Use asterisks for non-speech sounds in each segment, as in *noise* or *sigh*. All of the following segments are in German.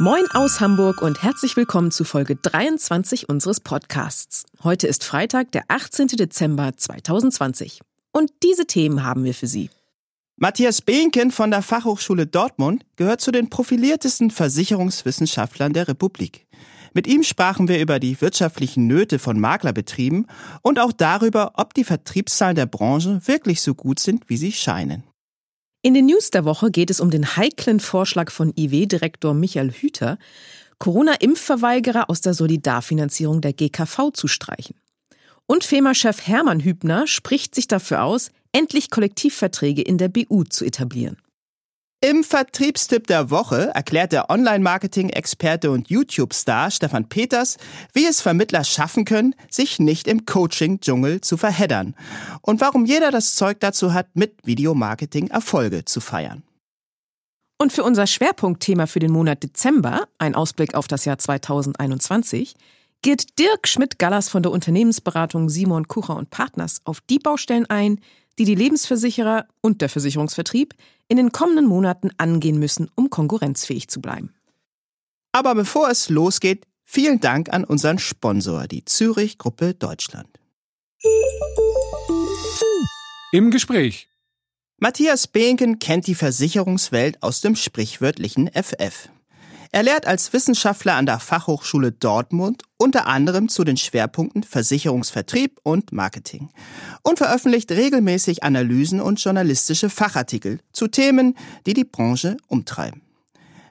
Moin aus Hamburg und herzlich willkommen zu Folge 23 unseres Podcasts. Heute ist Freitag, der 18. Dezember 2020. Und diese Themen haben wir für Sie. Matthias Behnken von der Fachhochschule Dortmund gehört zu den profiliertesten Versicherungswissenschaftlern der Republik. Mit ihm sprachen wir über die wirtschaftlichen Nöte von Maklerbetrieben und auch darüber, ob die Vertriebszahlen der Branche wirklich so gut sind, wie sie scheinen. In den News der Woche geht es um den heiklen Vorschlag von IW-Direktor Michael Hüter, Corona-Impfverweigerer aus der Solidarfinanzierung der GKV zu streichen. Und FEMA-Chef Hermann Hübner spricht sich dafür aus, endlich Kollektivverträge in der BU zu etablieren. Im Vertriebstipp der Woche erklärt der Online-Marketing-Experte und YouTube-Star Stefan Peters, wie es Vermittler schaffen können, sich nicht im Coaching-Dschungel zu verheddern und warum jeder das Zeug dazu hat, mit Videomarketing Erfolge zu feiern. Und für unser Schwerpunktthema für den Monat Dezember, ein Ausblick auf das Jahr 2021, geht Dirk Schmidt-Gallas von der Unternehmensberatung Simon Kucher und Partners auf die Baustellen ein, die die Lebensversicherer und der Versicherungsvertrieb in den kommenden Monaten angehen müssen, um konkurrenzfähig zu bleiben. Aber bevor es losgeht, vielen Dank an unseren Sponsor, die Zürich Gruppe Deutschland. Im Gespräch. Matthias Behnken kennt die Versicherungswelt aus dem sprichwörtlichen FF. Er lehrt als Wissenschaftler an der Fachhochschule Dortmund unter anderem zu den Schwerpunkten Versicherungsvertrieb und Marketing und veröffentlicht regelmäßig Analysen und journalistische Fachartikel zu Themen, die die Branche umtreiben.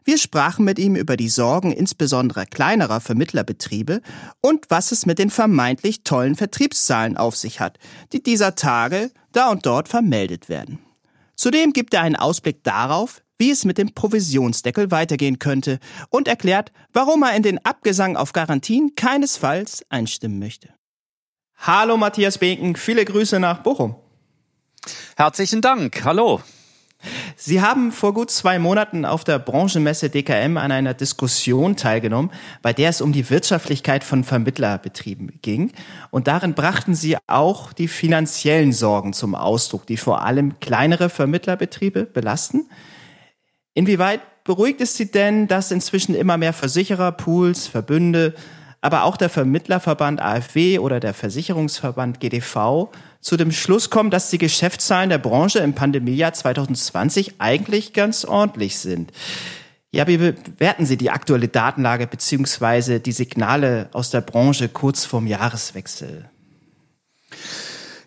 Wir sprachen mit ihm über die Sorgen insbesondere kleinerer Vermittlerbetriebe und was es mit den vermeintlich tollen Vertriebszahlen auf sich hat, die dieser Tage da und dort vermeldet werden. Zudem gibt er einen Ausblick darauf, wie es mit dem Provisionsdeckel weitergehen könnte und erklärt, warum er in den Abgesang auf Garantien keinesfalls einstimmen möchte. Hallo Matthias Behnken, viele Grüße nach Bochum. Herzlichen Dank, hallo. Sie haben vor gut zwei Monaten auf der Branchenmesse DKM an einer Diskussion teilgenommen, bei der es um die Wirtschaftlichkeit von Vermittlerbetrieben ging. Und darin brachten Sie auch die finanziellen Sorgen zum Ausdruck, die vor allem kleinere Vermittlerbetriebe belasten. Inwieweit beruhigt es Sie denn, dass inzwischen immer mehr Versicherer, Pools, Verbünde, aber auch der Vermittlerverband AfW oder der Versicherungsverband GDV zu dem Schluss kommen, dass die Geschäftszahlen der Branche im Pandemiejahr 2020 eigentlich ganz ordentlich sind? Ja, wie bewerten Sie die aktuelle Datenlage beziehungsweise die Signale aus der Branche kurz vorm Jahreswechsel?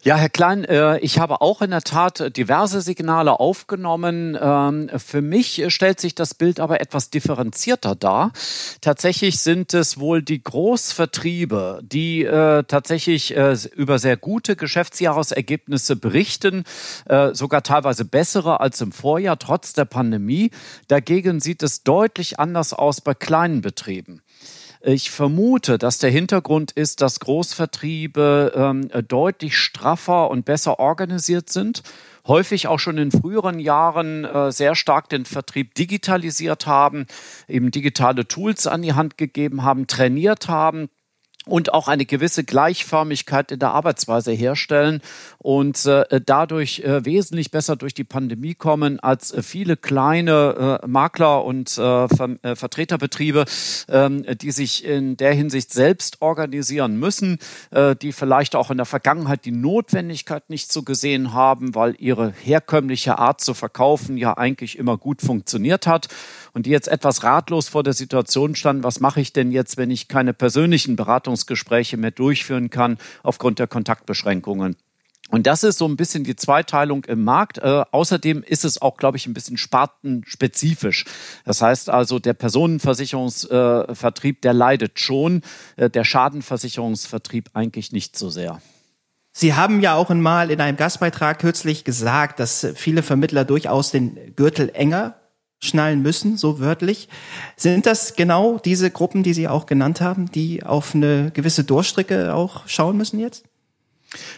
Ja, Herr Klein, äh, ich habe auch in der Tat diverse Signale aufgenommen. Ähm, für mich stellt sich das Bild aber etwas differenzierter dar. Tatsächlich sind es wohl die Großvertriebe, die äh, tatsächlich äh, über sehr gute Geschäftsjahresergebnisse berichten, sogar teilweise bessere als im Vorjahr, trotz der Pandemie. Dagegen sieht es deutlich anders aus bei kleinen Betrieben. Ich vermute, dass der Hintergrund ist, dass Großvertriebe ähm, deutlich straffer und besser organisiert sind häufig auch schon in früheren Jahren äh, sehr stark den Vertrieb digitalisiert haben, eben digitale Tools an die Hand gegeben haben, trainiert haben, und auch eine gewisse Gleichförmigkeit in der Arbeitsweise herstellen und äh, dadurch äh, wesentlich besser durch die Pandemie kommen als äh, viele kleine äh, Makler und äh, Ver äh, Vertreterbetriebe, ähm, die sich in der Hinsicht selbst organisieren müssen, die vielleicht auch in der Vergangenheit die Notwendigkeit nicht so gesehen haben, weil ihre herkömmliche Art zu verkaufen ja eigentlich immer gut funktioniert hat und die jetzt etwas ratlos vor der Situation standen, was mache ich denn jetzt, wenn ich keine persönlichen Beratungsgespräche mehr durchführen kann aufgrund der Kontaktbeschränkungen. Und das ist so ein bisschen die Zweiteilung im Markt. Äh, außerdem ist es auch, glaube ich, ein bisschen spartenspezifisch. Das heißt also, der Personenversicherungsvertrieb, äh, der leidet schon, äh, der Schadenversicherungsvertrieb eigentlich nicht so sehr. Sie haben ja auch einmal in einem Gastbeitrag kürzlich gesagt, dass viele Vermittler durchaus den Gürtel enger schnallen müssen, so wörtlich. Sind das genau diese Gruppen, die Sie auch genannt haben, die auf eine gewisse Durchstrecke auch schauen müssen jetzt?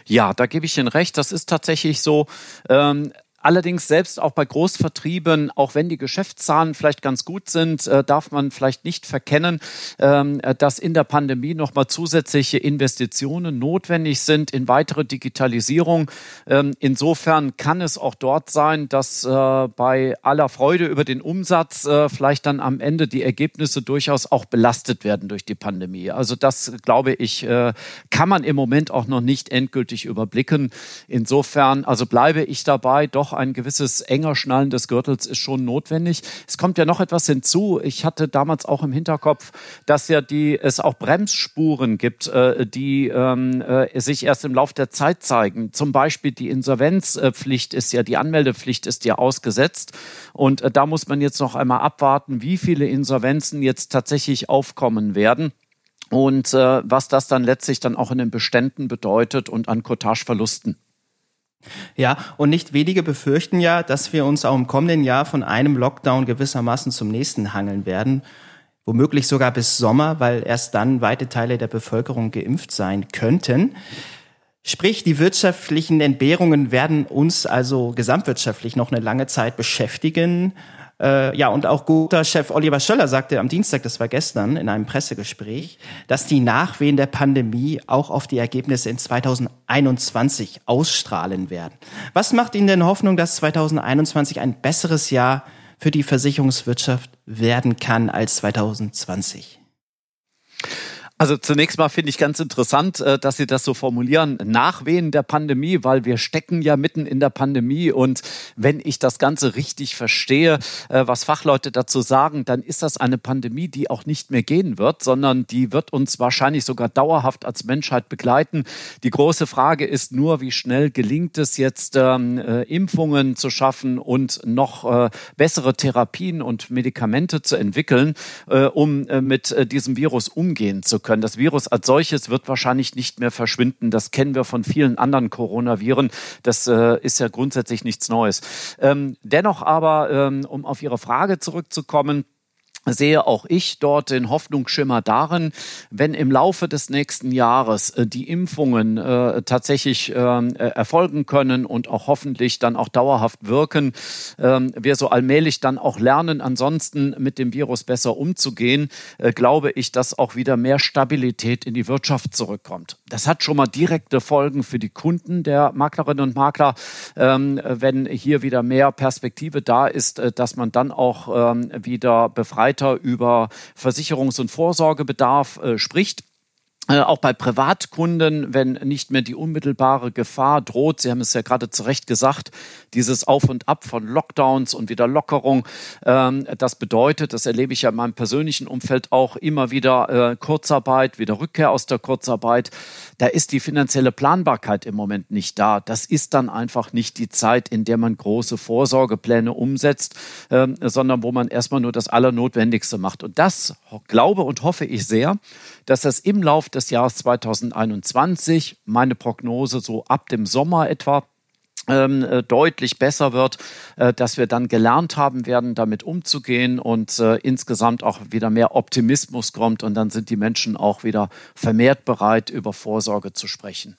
Ja, da gebe ich Ihnen recht. Das ist tatsächlich so. Ähm, Allerdings selbst auch bei Großvertrieben, auch wenn die Geschäftszahlen vielleicht ganz gut sind, äh, darf man vielleicht nicht verkennen, ähm, dass in der Pandemie nochmal zusätzliche Investitionen notwendig sind in weitere Digitalisierung. Ähm, insofern kann es auch dort sein, dass äh, bei aller Freude über den Umsatz äh, vielleicht dann am Ende die Ergebnisse durchaus auch belastet werden durch die Pandemie. Also das, glaube ich, kann man im Moment auch noch nicht endgültig überblicken. Insofern, also bleibe ich dabei, doch ein gewisses enger Schnallen des Gürtels ist schon notwendig. Es kommt ja noch etwas hinzu. Ich hatte damals auch im Hinterkopf, dass ja die, es auch Bremsspuren gibt, äh, die ähm, äh, sich erst im Laufe der Zeit zeigen. Zum Beispiel die Insolvenzpflicht ist ja, die Anmeldepflicht ist ja ausgesetzt. Und äh, da muss man jetzt noch einmal abwarten, wie viele Insolvenzen jetzt tatsächlich aufkommen werden und äh, was das dann letztlich dann auch in den Beständen bedeutet und an Cottageverlusten. Ja, und nicht wenige befürchten ja, dass wir uns auch im kommenden Jahr von einem Lockdown gewissermaßen zum nächsten hangeln werden. Womöglich sogar bis Sommer, weil erst dann weite Teile der Bevölkerung geimpft sein könnten. Sprich, die wirtschaftlichen Entbehrungen werden uns also gesamtwirtschaftlich noch eine lange Zeit beschäftigen. Äh, ja, und auch guter Chef Oliver Schöller sagte am Dienstag, das war gestern, in einem Pressegespräch, dass die Nachwehen der Pandemie auch auf die Ergebnisse in 2021 ausstrahlen werden. Was macht Ihnen denn Hoffnung, dass 2021 ein besseres Jahr für die Versicherungswirtschaft werden kann als 2020? Also zunächst mal finde ich ganz interessant, äh, dass Sie das so formulieren, Nachwehen der Pandemie, weil wir stecken ja mitten in der Pandemie und wenn ich das Ganze richtig verstehe, äh, was Fachleute dazu sagen, dann ist das eine Pandemie, die auch nicht mehr gehen wird, sondern die wird uns wahrscheinlich sogar dauerhaft als Menschheit begleiten. Die große Frage ist nur, wie schnell gelingt es jetzt, ähm, äh, Impfungen zu schaffen und noch äh, bessere Therapien und Medikamente zu entwickeln, äh, um äh, mit diesem Virus umgehen zu können können. Das Virus als solches wird wahrscheinlich nicht mehr verschwinden. Das kennen wir von vielen anderen Coronaviren. Das äh, ist ja grundsätzlich nichts Neues. Ähm, dennoch aber, ähm, um auf Ihre Frage zurückzukommen, sehe auch ich dort den Hoffnungsschimmer darin, wenn im Laufe des nächsten Jahres äh, die Impfungen äh, tatsächlich ähm, äh, erfolgen können und auch hoffentlich dann auch dauerhaft wirken, ähm, wir so allmählich dann auch lernen, ansonsten mit dem Virus besser umzugehen, glaube ich, dass auch wieder mehr Stabilität in die Wirtschaft zurückkommt. Das hat schon mal direkte Folgen für die Kunden der Maklerinnen und Makler, ähm, wenn hier wieder mehr Perspektive da ist, dass man dann auch wieder befreit weiter über Versicherungs- und Vorsorgebedarf äh, spricht. Äh, auch bei Privatkunden, wenn nicht mehr die unmittelbare Gefahr droht, Sie haben es ja gerade zu Recht gesagt, dieses Auf und Ab von Lockdowns und wieder Lockerung, ähm, das bedeutet, das erlebe ich ja in meinem persönlichen Umfeld auch immer wieder äh, Kurzarbeit, wieder Rückkehr aus der Kurzarbeit. Da ist die finanzielle Planbarkeit im Moment nicht da. Das ist dann einfach nicht die Zeit, in der man große Vorsorgepläne umsetzt, ähm, sondern wo man erstmal nur das Allernotwendigste macht. Und das glaube und hoffe ich sehr, dass das im Laufe des Jahres 2021, meine Prognose so ab dem Sommer etwa, ähm, äh, deutlich besser wird, äh, dass wir dann gelernt haben werden, damit umzugehen und äh, insgesamt auch wieder mehr Optimismus kommt und dann sind die Menschen auch wieder vermehrt bereit, über Vorsorge zu sprechen.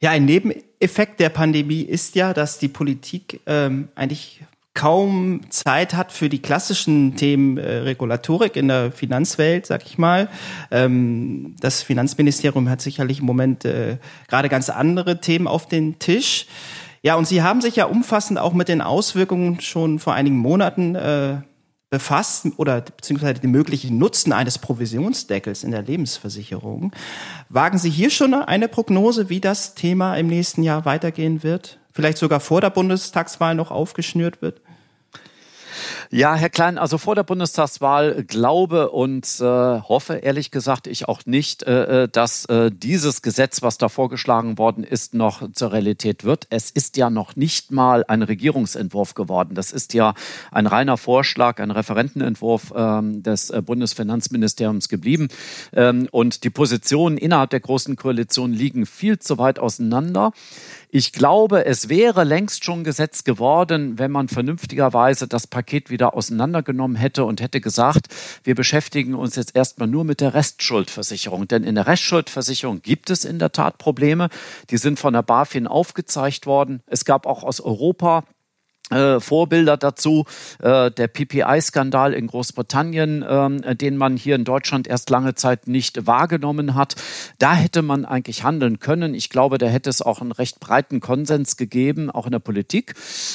Ja, ein Nebeneffekt der Pandemie ist ja, dass die Politik ähm, eigentlich kaum Zeit hat für die klassischen Themen äh, Regulatorik in der Finanzwelt, sag ich mal. Ähm, das Finanzministerium hat sicherlich im Moment äh, gerade ganz andere Themen auf den Tisch. Ja, und Sie haben sich ja umfassend auch mit den Auswirkungen schon vor einigen Monaten äh, befasst oder beziehungsweise den möglichen Nutzen eines Provisionsdeckels in der Lebensversicherung. Wagen Sie hier schon eine Prognose, wie das Thema im nächsten Jahr weitergehen wird? Vielleicht sogar vor der Bundestagswahl noch aufgeschnürt wird? Ja, Herr Klein, also vor der Bundestagswahl glaube und äh, hoffe ehrlich gesagt ich auch nicht, äh, äh, dass äh, dieses Gesetz, was da vorgeschlagen worden ist, noch zur Realität wird. Es ist ja noch nicht mal ein Regierungsentwurf geworden. Das ist ja ein reiner Vorschlag, ein Referentenentwurf ähm, des äh, Bundesfinanzministeriums geblieben. Ähm, und die Positionen innerhalb der Großen Koalition liegen viel zu weit auseinander. Ich glaube, es wäre längst schon Gesetz geworden, wenn man vernünftigerweise das Paket wieder auseinandergenommen hätte und hätte gesagt, wir beschäftigen uns jetzt erstmal nur mit der Restschuldversicherung. Denn in der Restschuldversicherung gibt es in der Tat Probleme. Die sind von der BaFin aufgezeigt worden. Es gab auch aus Europa äh, Vorbilder dazu, äh, der PPI-Skandal in Großbritannien, äh, den man hier in Deutschland erst lange Zeit nicht wahrgenommen hat. Da hätte man eigentlich handeln können. Ich glaube, da hätte es auch einen recht breiten Konsens gegeben, auch in der Politik.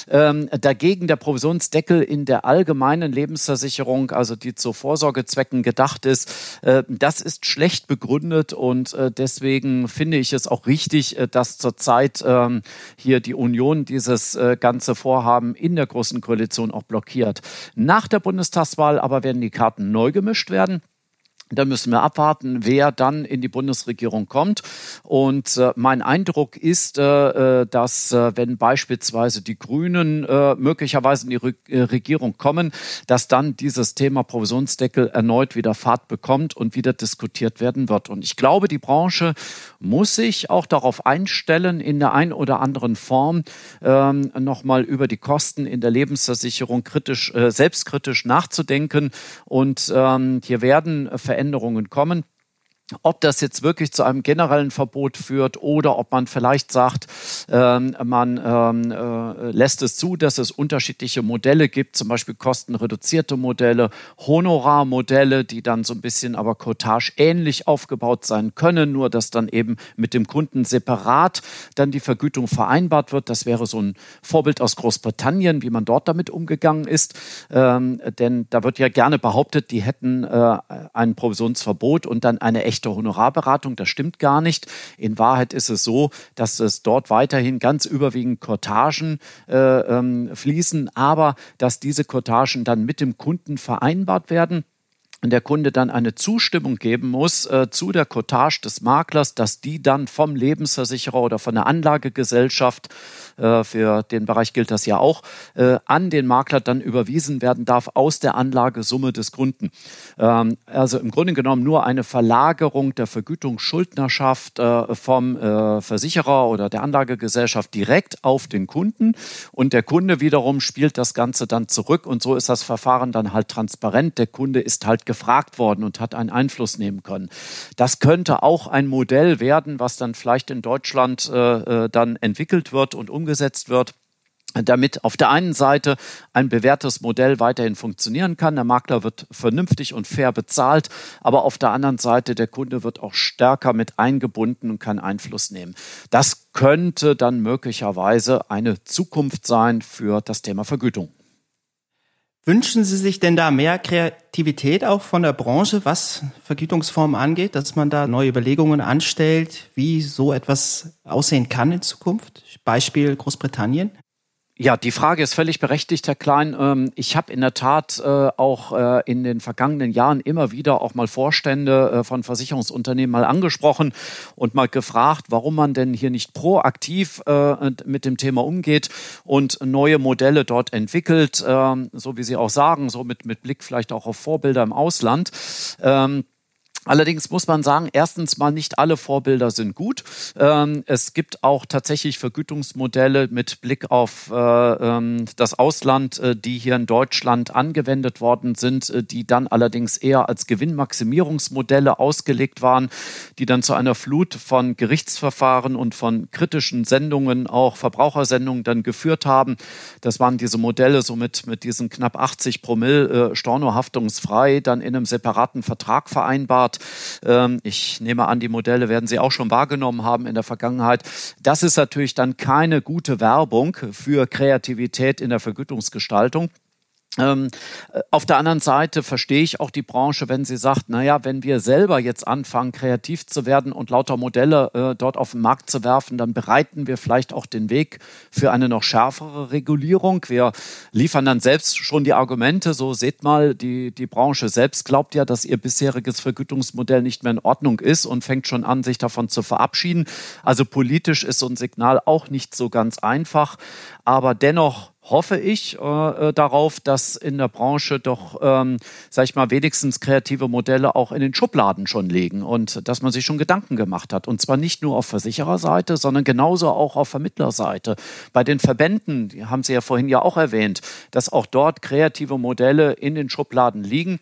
Ähm, dagegen der Provisionsdeckel in der allgemeinen Lebensversicherung, also die zu Vorsorgezwecken gedacht ist, äh, das ist schlecht begründet und äh, deswegen finde ich es auch richtig, äh, dass zurzeit ähm, hier die Union dieses ganze Vorhaben haben in der Großen Koalition auch blockiert. Nach der Bundestagswahl aber werden die Karten neu gemischt werden. Da müssen wir abwarten, wer dann in die Bundesregierung kommt. Und äh, mein Eindruck ist, äh, äh dass äh, wenn beispielsweise die Grünen äh, möglicherweise in die Re äh, Regierung kommen, dass dann dieses Thema Provisionsdeckel erneut wieder Fahrt bekommt und wieder diskutiert werden wird. Und ich glaube, die Branche muss sich auch darauf einstellen, in der einen oder anderen Form ähm, nochmal über die Kosten in der Lebensversicherung kritisch, selbstkritisch nachzudenken. Und ähm, hier werden Veränderungen Veränderungen kommen. Ob das jetzt wirklich zu einem generellen Verbot führt oder ob man vielleicht sagt, ähm, man ähm, äh, lässt es zu, dass es unterschiedliche Modelle gibt, zum Beispiel kostenreduzierte Modelle, Honorarmodelle, die dann so ein bisschen aber Cottage ähnlich aufgebaut sein können, nur dass dann eben mit dem Kunden separat dann die Vergütung vereinbart wird. Das wäre so ein Vorbild aus Großbritannien, wie man dort damit umgegangen ist. Ähm, denn da wird ja gerne behauptet, die hätten äh, ein Provisionsverbot und dann eine echte echte Honorarberatung. Das stimmt gar nicht. In Wahrheit ist es so, dass es dort weiterhin ganz überwiegend Kortagen äh, ähm, fließen, aber dass diese Kortagen dann mit dem Kunden vereinbart werden und der Kunde dann eine Zustimmung geben muss äh, zu der Cottage des Maklers, dass die dann vom Lebensversicherer oder von der Anlagegesellschaft, für den Bereich gilt das ja auch, äh, an den Makler dann überwiesen werden darf aus der Anlagesumme des Kunden. Ähm, also im Grunde genommen nur eine Verlagerung der Vergütungsschuldnerschaft äh, vom äh, Versicherer oder der Anlagegesellschaft direkt auf den Kunden und der Kunde wiederum spielt das Ganze dann zurück und so ist das Verfahren dann halt transparent. Der Kunde ist halt gefragt worden und hat einen Einfluss nehmen können. Das könnte auch ein Modell werden, was dann vielleicht in Deutschland äh, äh dann entwickelt wird und umgesetzt wird damit auf der einen Seite ein bewährtes Modell weiterhin funktionieren kann. Der Makler wird vernünftig und fair bezahlt, aber auf der anderen Seite der Kunde wird auch stärker mit eingebunden und kann Einfluss nehmen. Das könnte dann möglicherweise eine Zukunft sein für das Thema Vergütung. Wünschen Sie sich denn da mehr Kreativität auch von der Branche, was Vergütungsformen angeht, dass man da neue Überlegungen anstellt, wie so etwas aussehen kann in Zukunft? Beispiel Großbritannien. Ja, die Frage ist völlig berechtigt, Herr Klein. Ähm, ich habe in der Tat äh, auch äh, in den vergangenen Jahren immer wieder auch mal Vorstände äh, von Versicherungsunternehmen mal angesprochen und mal gefragt, warum man denn hier nicht proaktiv mit dem Thema umgeht und neue Modelle dort entwickelt, ähm, so wie Sie auch sagen, so mit, mit Blick vielleicht auch auf Vorbilder im Ausland. Allerdings muss man sagen, erstens mal nicht alle Vorbilder sind gut. Ähm, es gibt auch tatsächlich Vergütungsmodelle mit Blick auf äh, ähm, das Ausland, äh, die hier in Deutschland angewendet worden sind, äh, die dann allerdings eher als Gewinnmaximierungsmodelle ausgelegt waren, die dann zu einer Flut von Gerichtsverfahren und von kritischen Sendungen, auch Verbrauchersendungen dann geführt haben. Das waren diese Modelle so mit, mit diesen knapp 80 Promille stornohaftungsfrei, dann in einem separaten Vertrag vereinbart. Ähm, ich nehme an, die Modelle werden Sie auch schon wahrgenommen haben in der Vergangenheit. Das ist natürlich dann keine gute Werbung für Kreativität in der Vergütungsgestaltung. Ähm, äh, auf der anderen Seite verstehe ich auch die Branche, wenn sie sagt, naja, wenn wir selber jetzt anfangen, kreativ zu werden und lauter Modelle äh, dort auf den Markt zu werfen, dann bereiten wir vielleicht auch den Weg für eine noch schärfere Regulierung. Wir liefern dann selbst schon die Argumente, so seht mal, die, die Branche selbst glaubt ja, dass ihr bisheriges Vergütungsmodell nicht mehr in Ordnung ist und fängt schon an, sich davon zu verabschieden. Also politisch ist so ein Signal auch nicht so ganz einfach, aber dennoch hoffe ich äh, darauf, dass in der Branche doch, ähm, sag ich mal, wenigstens kreative Modelle auch in den Schubladen schon liegen und dass man sich schon Gedanken gemacht hat. Und zwar nicht nur auf Versichererseite, sondern genauso auch auf Vermittlerseite. Bei den Verbänden, die haben Sie ja vorhin ja auch erwähnt, dass auch dort kreative Modelle in den Schubladen liegen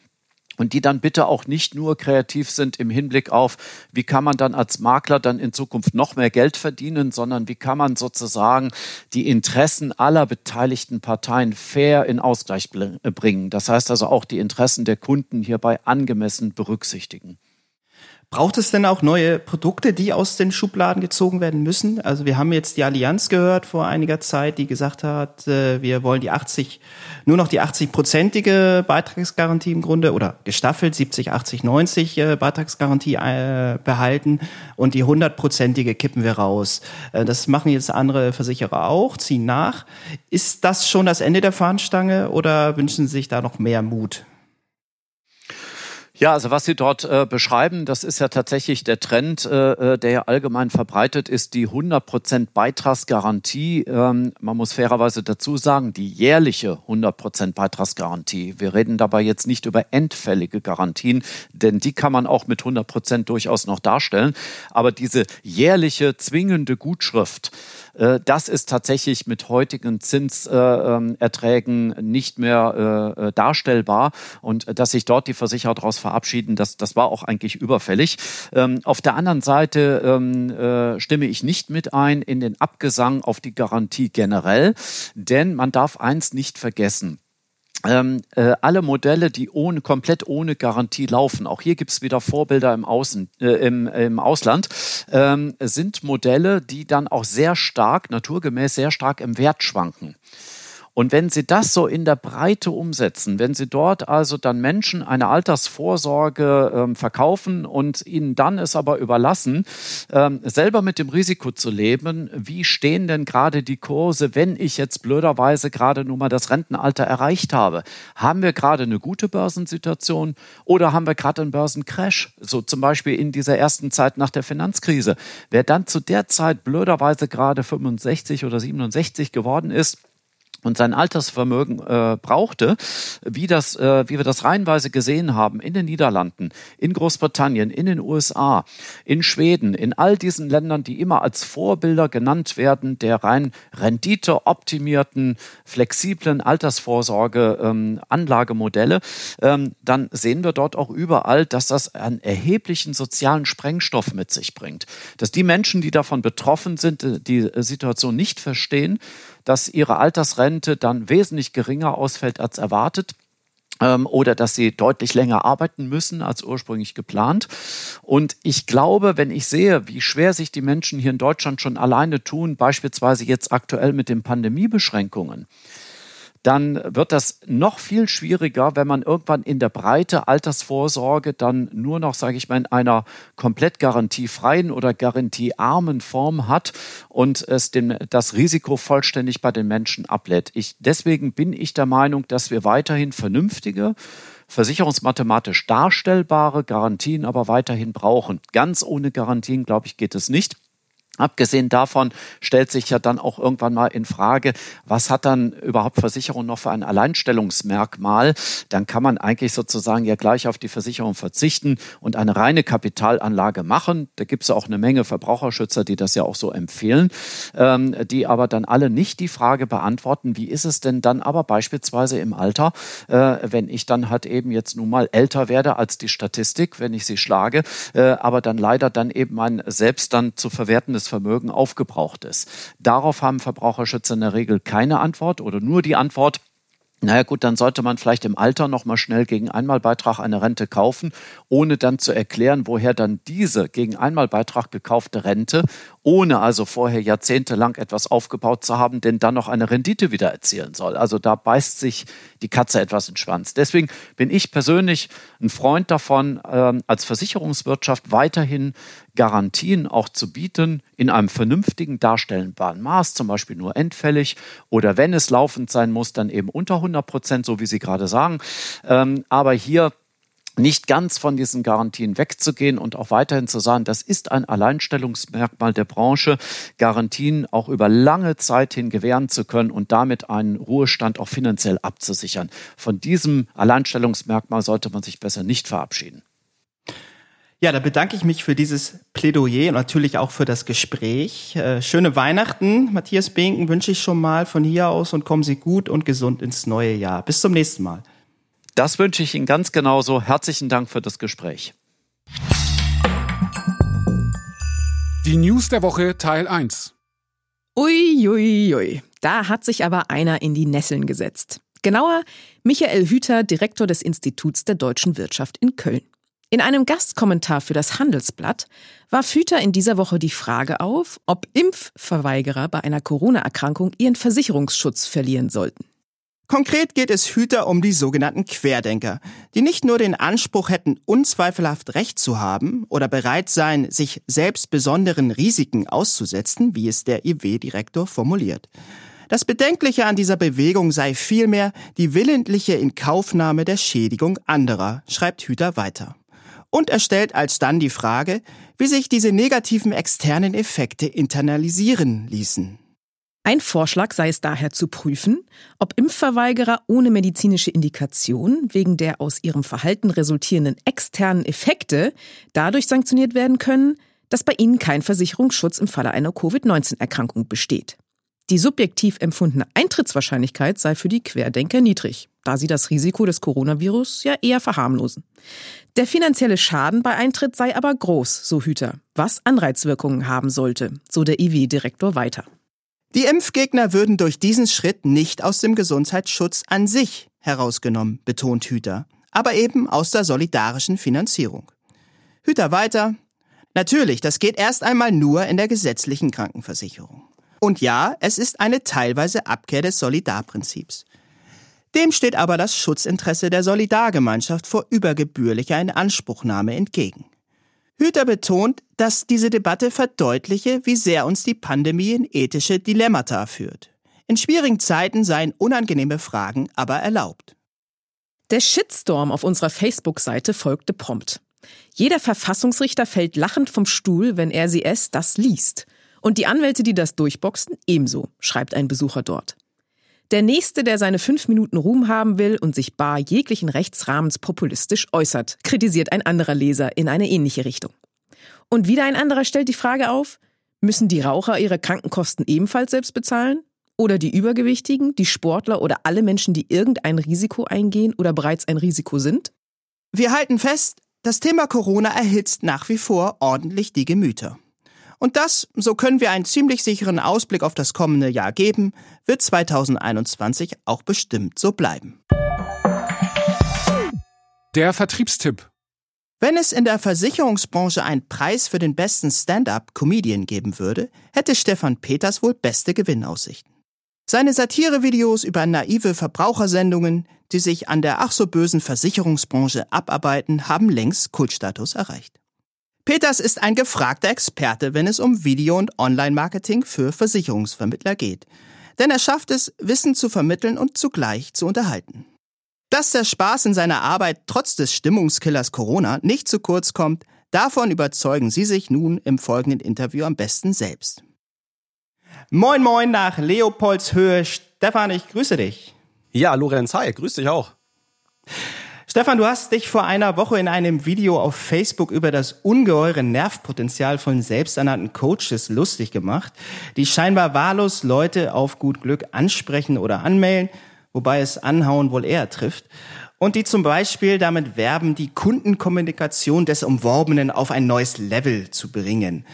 und die dann bitte auch nicht nur kreativ sind im Hinblick auf, wie kann man dann als Makler dann in Zukunft noch mehr Geld verdienen, sondern wie kann man sozusagen die Interessen aller beteiligten Parteien fair in Ausgleich bringen. Das heißt also auch die Interessen der Kunden hierbei angemessen berücksichtigen. Braucht es denn auch neue Produkte, die aus den Schubladen gezogen werden müssen? Also wir haben jetzt die Allianz gehört vor einiger Zeit, die gesagt hat, äh, wir wollen die 80, nur noch die 80-prozentige Beitragsgarantie im Grunde oder gestaffelt 70, 80, 90 Beitragsgarantie äh, behalten und die 100-prozentige kippen wir raus. Äh, das machen jetzt andere Versicherer auch, ziehen nach. Ist das schon das Ende der Fahnenstange oder wünschen Sie sich da noch mehr Mut? Ja, also was Sie dort äh, beschreiben, das ist ja tatsächlich der Trend, äh, äh der ja allgemein verbreitet ist, die 100% Beitragsgarantie. Ähm, man muss fairerweise dazu sagen, die jährliche 100% Beitragsgarantie. Wir reden dabei jetzt nicht über endfällige Garantien, denn die kann man auch mit 100% durchaus noch darstellen. Aber diese jährliche zwingende Gutschrift, das ist tatsächlich mit heutigen Zinserträgen nicht mehr äh, darstellbar. Und dass sich dort die Versicherer daraus verabschieden, das, das war auch eigentlich überfällig. Ähm, auf der anderen Seite ähm, äh, stimme ich nicht mit ein in den Abgesang auf die Garantie generell, denn man darf eins nicht vergessen ähm, äh, alle Modelle, die ohne, komplett ohne Garantie laufen, auch hier gibt es wieder Vorbilder im, Außen, äh, im, im Ausland, ähm, sind Modelle, die dann auch sehr stark, naturgemäß sehr stark im Wert schwanken. Und wenn Sie das so in der Breite umsetzen, wenn Sie dort also dann Menschen eine Altersvorsorge ähm, verkaufen und ihnen dann es aber überlassen, ähm, selber mit dem Risiko zu leben, wie stehen denn gerade die Kurse, wenn ich jetzt blöderweise gerade nur mal das Rentenalter erreicht habe? Haben wir gerade eine gute Börsensituation oder haben wir gerade einen Börsencrash? So zum Beispiel in dieser ersten Zeit nach der Finanzkrise. Wer dann zu der Zeit blöderweise gerade 65 oder 67 geworden ist, und sein Altersvermögen äh, brauchte, wie, das, äh, wie wir das reihenweise gesehen haben in den Niederlanden, in Großbritannien, in den USA, in Schweden, in all diesen Ländern, die immer als Vorbilder genannt werden, der rein renditeoptimierten, flexiblen Altersvorsorge ähm, Anlagemodelle, ähm, dann sehen wir dort auch überall, dass das einen erheblichen sozialen Sprengstoff mit sich bringt. Dass die Menschen, die davon betroffen sind, äh, die Situation nicht verstehen, dass ihre Altersrente dann wesentlich geringer ausfällt als erwartet ähm, oder dass sie deutlich länger arbeiten müssen als ursprünglich geplant. Und ich glaube, wenn ich sehe, wie schwer sich die Menschen hier in Deutschland schon alleine tun, beispielsweise jetzt aktuell mit den Pandemiebeschränkungen, dann wird das noch viel schwieriger, wenn man irgendwann in der Breite Altersvorsorge dann nur noch, sage ich mal, in einer komplett garantiefreien oder garantiearmen Form hat und es den, das Risiko vollständig bei den Menschen ablädt. Ich, deswegen bin ich der Meinung, dass wir weiterhin vernünftige, versicherungsmathematisch darstellbare Garantien aber weiterhin brauchen. Ganz ohne Garantien, glaube ich, geht es nicht. Abgesehen davon stellt sich ja dann auch irgendwann mal in Frage, was hat dann überhaupt Versicherung noch für ein Alleinstellungsmerkmal? Dann kann man eigentlich sozusagen ja gleich auf die Versicherung verzichten und eine reine Kapitalanlage machen. Da gibt es auch eine Menge Verbraucherschützer, die das ja auch so empfehlen, ähm, die aber dann alle nicht die Frage beantworten, wie ist es denn dann aber beispielsweise im Alter, äh, wenn ich dann halt eben jetzt nun mal älter werde als die Statistik, wenn ich sie schlage, äh, aber dann leider dann eben mein selbst dann zu verwertendes das Vermögen aufgebraucht ist. Darauf haben Verbraucherschützer in der Regel keine Antwort oder nur die Antwort, naja gut, dann sollte man vielleicht im Alter noch mal schnell gegen Einmalbeitrag eine Rente kaufen, ohne dann zu erklären, woher dann diese gegen Einmalbeitrag gekaufte Rente, ohne also vorher jahrzehntelang etwas aufgebaut zu haben, denn dann noch eine Rendite wieder erzielen soll. Also da beißt sich die Katze etwas in den Schwanz. Deswegen bin ich persönlich ein Freund davon, ähm, als Versicherungswirtschaft weiterhin Garantien auch zu bieten in einem vernünftigen darstellbaren Maß, zum Beispiel nur endfällig oder wenn es laufend sein muss, dann eben unter 100 Prozent, so wie Sie gerade sagen. Ähm, aber hier nicht ganz von diesen Garantien wegzugehen und auch weiterhin zu sagen, das ist ein Alleinstellungsmerkmal der Branche, Garantien auch über lange Zeit hin gewähren zu können und damit einen Ruhestand auch finanziell abzusichern. Von diesem Alleinstellungsmerkmal sollte man sich besser nicht verabschieden. Ja, da bedanke ich mich für dieses Plädoyer und natürlich auch für das Gespräch. Äh, schöne Weihnachten, Matthias Binken, wünsche ich schon mal von hier aus und kommen Sie gut und gesund ins neue Jahr. Bis zum nächsten Mal. Das wünsche ich Ihnen ganz genauso. Herzlichen Dank für das Gespräch. Die News der Woche Teil 1. Uiuiui, ui, ui. da hat sich aber einer in die Nesseln gesetzt. Genauer Michael Hüter, Direktor des Instituts der deutschen Wirtschaft in Köln. In einem Gastkommentar für das Handelsblatt warf Hüter in dieser Woche die Frage auf, ob Impfverweigerer bei einer Corona-Erkrankung ihren Versicherungsschutz verlieren sollten. Konkret geht es Hüter um die sogenannten Querdenker, die nicht nur den Anspruch hätten, unzweifelhaft Recht zu haben oder bereit seien, sich selbst besonderen Risiken auszusetzen, wie es der IW-Direktor formuliert. Das Bedenkliche an dieser Bewegung sei vielmehr die willentliche Inkaufnahme der Schädigung anderer, schreibt Hüter weiter. Und er stellt alsdann die Frage, wie sich diese negativen externen Effekte internalisieren ließen. Ein Vorschlag sei es daher zu prüfen, ob Impfverweigerer ohne medizinische Indikation wegen der aus ihrem Verhalten resultierenden externen Effekte dadurch sanktioniert werden können, dass bei ihnen kein Versicherungsschutz im Falle einer Covid-19-Erkrankung besteht. Die subjektiv empfundene Eintrittswahrscheinlichkeit sei für die Querdenker niedrig, da sie das Risiko des Coronavirus ja eher verharmlosen. Der finanzielle Schaden bei Eintritt sei aber groß, so Hüter, was Anreizwirkungen haben sollte, so der IW-Direktor weiter. Die Impfgegner würden durch diesen Schritt nicht aus dem Gesundheitsschutz an sich herausgenommen, betont Hüter, aber eben aus der solidarischen Finanzierung. Hüter weiter. Natürlich, das geht erst einmal nur in der gesetzlichen Krankenversicherung. Und ja, es ist eine teilweise Abkehr des Solidarprinzips. Dem steht aber das Schutzinteresse der Solidargemeinschaft vor übergebührlicher Inanspruchnahme entgegen. Hüter betont, dass diese Debatte verdeutliche, wie sehr uns die Pandemie in ethische Dilemmata führt. In schwierigen Zeiten seien unangenehme Fragen aber erlaubt. Der Shitstorm auf unserer Facebook-Seite folgte prompt. Jeder Verfassungsrichter fällt lachend vom Stuhl, wenn er sie es das liest. Und die Anwälte, die das durchboxen, ebenso, schreibt ein Besucher dort. Der Nächste, der seine fünf Minuten Ruhm haben will und sich bar jeglichen Rechtsrahmens populistisch äußert, kritisiert ein anderer Leser in eine ähnliche Richtung. Und wieder ein anderer stellt die Frage auf, müssen die Raucher ihre Krankenkosten ebenfalls selbst bezahlen? Oder die Übergewichtigen, die Sportler oder alle Menschen, die irgendein Risiko eingehen oder bereits ein Risiko sind? Wir halten fest, das Thema Corona erhitzt nach wie vor ordentlich die Gemüter. Und das, so können wir einen ziemlich sicheren Ausblick auf das kommende Jahr geben, wird 2021 auch bestimmt so bleiben. Der Vertriebstipp. Wenn es in der Versicherungsbranche einen Preis für den besten Stand-up-Comedian geben würde, hätte Stefan Peters wohl beste Gewinnaussichten. Seine Satirevideos über naive Verbrauchersendungen, die sich an der ach so bösen Versicherungsbranche abarbeiten, haben längst Kultstatus erreicht. Peters ist ein gefragter Experte, wenn es um Video- und Online-Marketing für Versicherungsvermittler geht. Denn er schafft es, Wissen zu vermitteln und zugleich zu unterhalten. Dass der Spaß in seiner Arbeit trotz des Stimmungskillers Corona nicht zu kurz kommt, davon überzeugen Sie sich nun im folgenden Interview am besten selbst. Moin Moin nach Leopoldshöhe. Stefan, ich grüße dich. Ja, Lorenz, hi, grüß dich auch. Stefan, du hast dich vor einer Woche in einem Video auf Facebook über das ungeheure Nervpotenzial von selbsternannten Coaches lustig gemacht, die scheinbar wahllos Leute auf gut Glück ansprechen oder anmelden, wobei es Anhauen wohl eher trifft. Und die zum Beispiel damit werben, die Kundenkommunikation des Umworbenen auf ein neues Level zu bringen.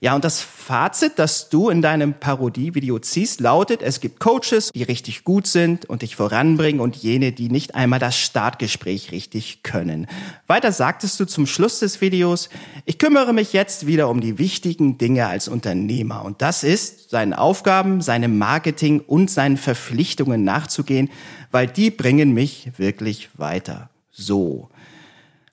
Ja, und das Fazit, das du in deinem Parodievideo ziehst, lautet, es gibt Coaches, die richtig gut sind und dich voranbringen und jene, die nicht einmal das Startgespräch richtig können. Weiter sagtest du zum Schluss des Videos, ich kümmere mich jetzt wieder um die wichtigen Dinge als Unternehmer. Und das ist, seinen Aufgaben, seinem Marketing und seinen Verpflichtungen nachzugehen, weil die bringen mich wirklich weiter. So.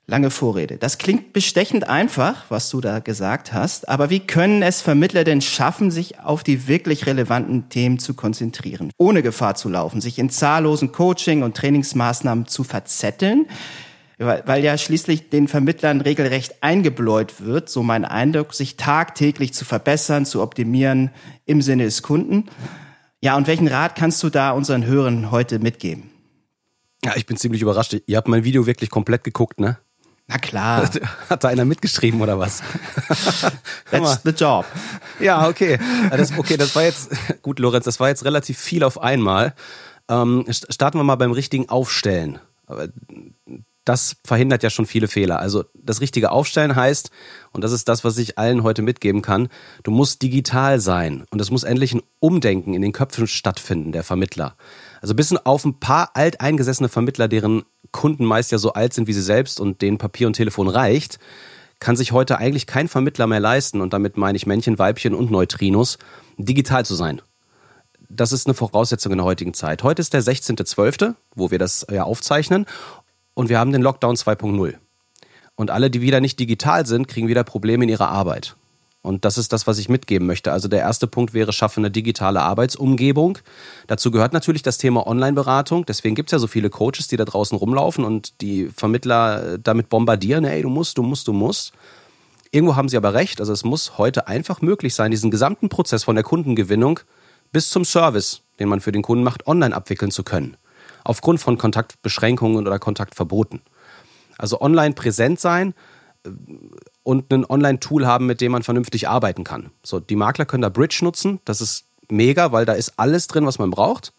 Lange Vorrede. Das klingt bestechend einfach, was du da gesagt hast, aber wie können es Vermittler denn schaffen, sich auf die wirklich relevanten Themen zu konzentrieren, ohne Gefahr zu laufen, sich in zahllosen Coaching- und Trainingsmaßnahmen zu verzetteln? weil, ja schließlich den Vermittlern regelrecht eingebläut wird, so mein Eindruck, sich tagtäglich zu verbessern, zu optimieren im Sinne des Kunden. Ja, und welchen Rat kannst du da unseren Hörern heute mitgeben? Ja, ich bin ziemlich überrascht. Ihr habt mein Video wirklich komplett geguckt, ne? Na klar. *laughs* Hat da einer mitgeschrieben oder was? *laughs* That's the job. Ja, okay. Das, okay, das war jetzt, *laughs* gut, Lorenz, das war jetzt relativ viel auf einmal. Ähm, starten wir mal beim richtigen Aufstellen. Das verhindert ja schon viele Fehler. Also das richtige Aufstellen heißt, und das ist das, was ich allen heute mitgeben kann, du musst digital sein. Und es muss endlich ein Umdenken in den Köpfen stattfinden, der Vermittler. Also bis auf ein paar alteingesessene Vermittler, deren Kunden meist ja so alt sind wie sie selbst und denen Papier und Telefon reicht, kann sich heute eigentlich kein Vermittler mehr leisten, und damit meine ich Männchen, Weibchen und Neutrinos, digital zu sein. Das ist eine Voraussetzung in der heutigen Zeit. Heute ist der 16.12., wo wir das ja aufzeichnen, und wir haben den Lockdown 2.0. Und alle, die wieder nicht digital sind, kriegen wieder Probleme in ihrer Arbeit. Und das ist das, was ich mitgeben möchte. Also der erste Punkt wäre, schaffe eine digitale Arbeitsumgebung. Dazu gehört natürlich das Thema Online-Beratung. Deswegen gibt es ja so viele Coaches, die da draußen rumlaufen und die Vermittler damit bombardieren, hey, du musst, du musst, du musst. Irgendwo haben sie aber recht. Also es muss heute einfach möglich sein, diesen gesamten Prozess von der Kundengewinnung bis zum Service, den man für den Kunden macht, online abwickeln zu können. Aufgrund von Kontaktbeschränkungen oder Kontaktverboten. Also online präsent sein und ein Online-Tool haben, mit dem man vernünftig arbeiten kann. So, die Makler können da Bridge nutzen. Das ist mega, weil da ist alles drin, was man braucht.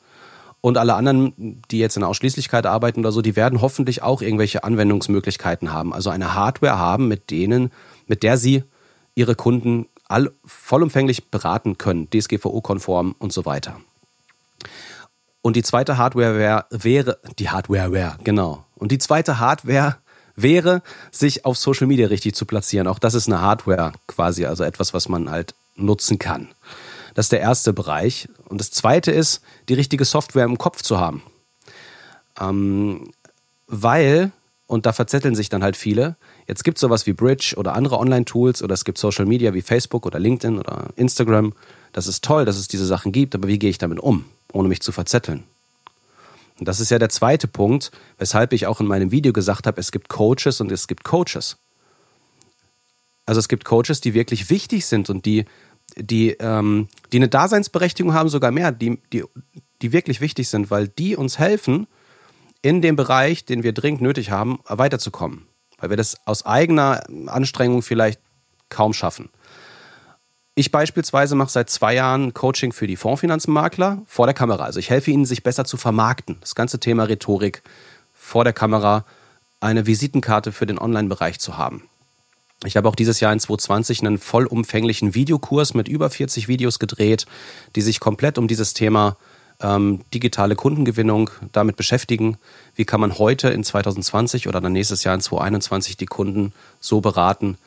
Und alle anderen, die jetzt in der Ausschließlichkeit arbeiten oder so, die werden hoffentlich auch irgendwelche Anwendungsmöglichkeiten haben. Also eine Hardware haben, mit denen, mit der sie ihre Kunden all, vollumfänglich beraten können, DSGVO-konform und so weiter. Und die zweite Hardware wär, wäre, die Hardware wäre, genau. Und die zweite Hardware wäre, sich auf Social Media richtig zu platzieren. Auch das ist eine Hardware quasi, also etwas, was man halt nutzen kann. Das ist der erste Bereich. Und das zweite ist, die richtige Software im Kopf zu haben. Ähm, weil, und da verzetteln sich dann halt viele, jetzt gibt es sowas wie Bridge oder andere Online-Tools oder es gibt Social Media wie Facebook oder LinkedIn oder Instagram. Das ist toll, dass es diese Sachen gibt, aber wie gehe ich damit um, ohne mich zu verzetteln? Und das ist ja der zweite Punkt, weshalb ich auch in meinem Video gesagt habe, es gibt Coaches und es gibt Coaches. Also es gibt Coaches, die wirklich wichtig sind und die, die, ähm, die eine Daseinsberechtigung haben, sogar mehr, die, die, die wirklich wichtig sind, weil die uns helfen, in dem Bereich, den wir dringend nötig haben, weiterzukommen. Weil wir das aus eigener Anstrengung vielleicht kaum schaffen. Ich beispielsweise mache seit zwei Jahren Coaching für die Fondsfinanzmakler vor der Kamera. Also ich helfe ihnen, sich besser zu vermarkten. Das ganze Thema Rhetorik vor der Kamera, eine Visitenkarte für den Online-Bereich zu haben. Ich habe auch dieses Jahr in 2020 einen vollumfänglichen Videokurs mit über 40 Videos gedreht, die sich komplett um dieses Thema ähm, digitale Kundengewinnung damit beschäftigen. Wie kann man heute in 2020 oder dann nächstes Jahr in 2021 die Kunden so beraten,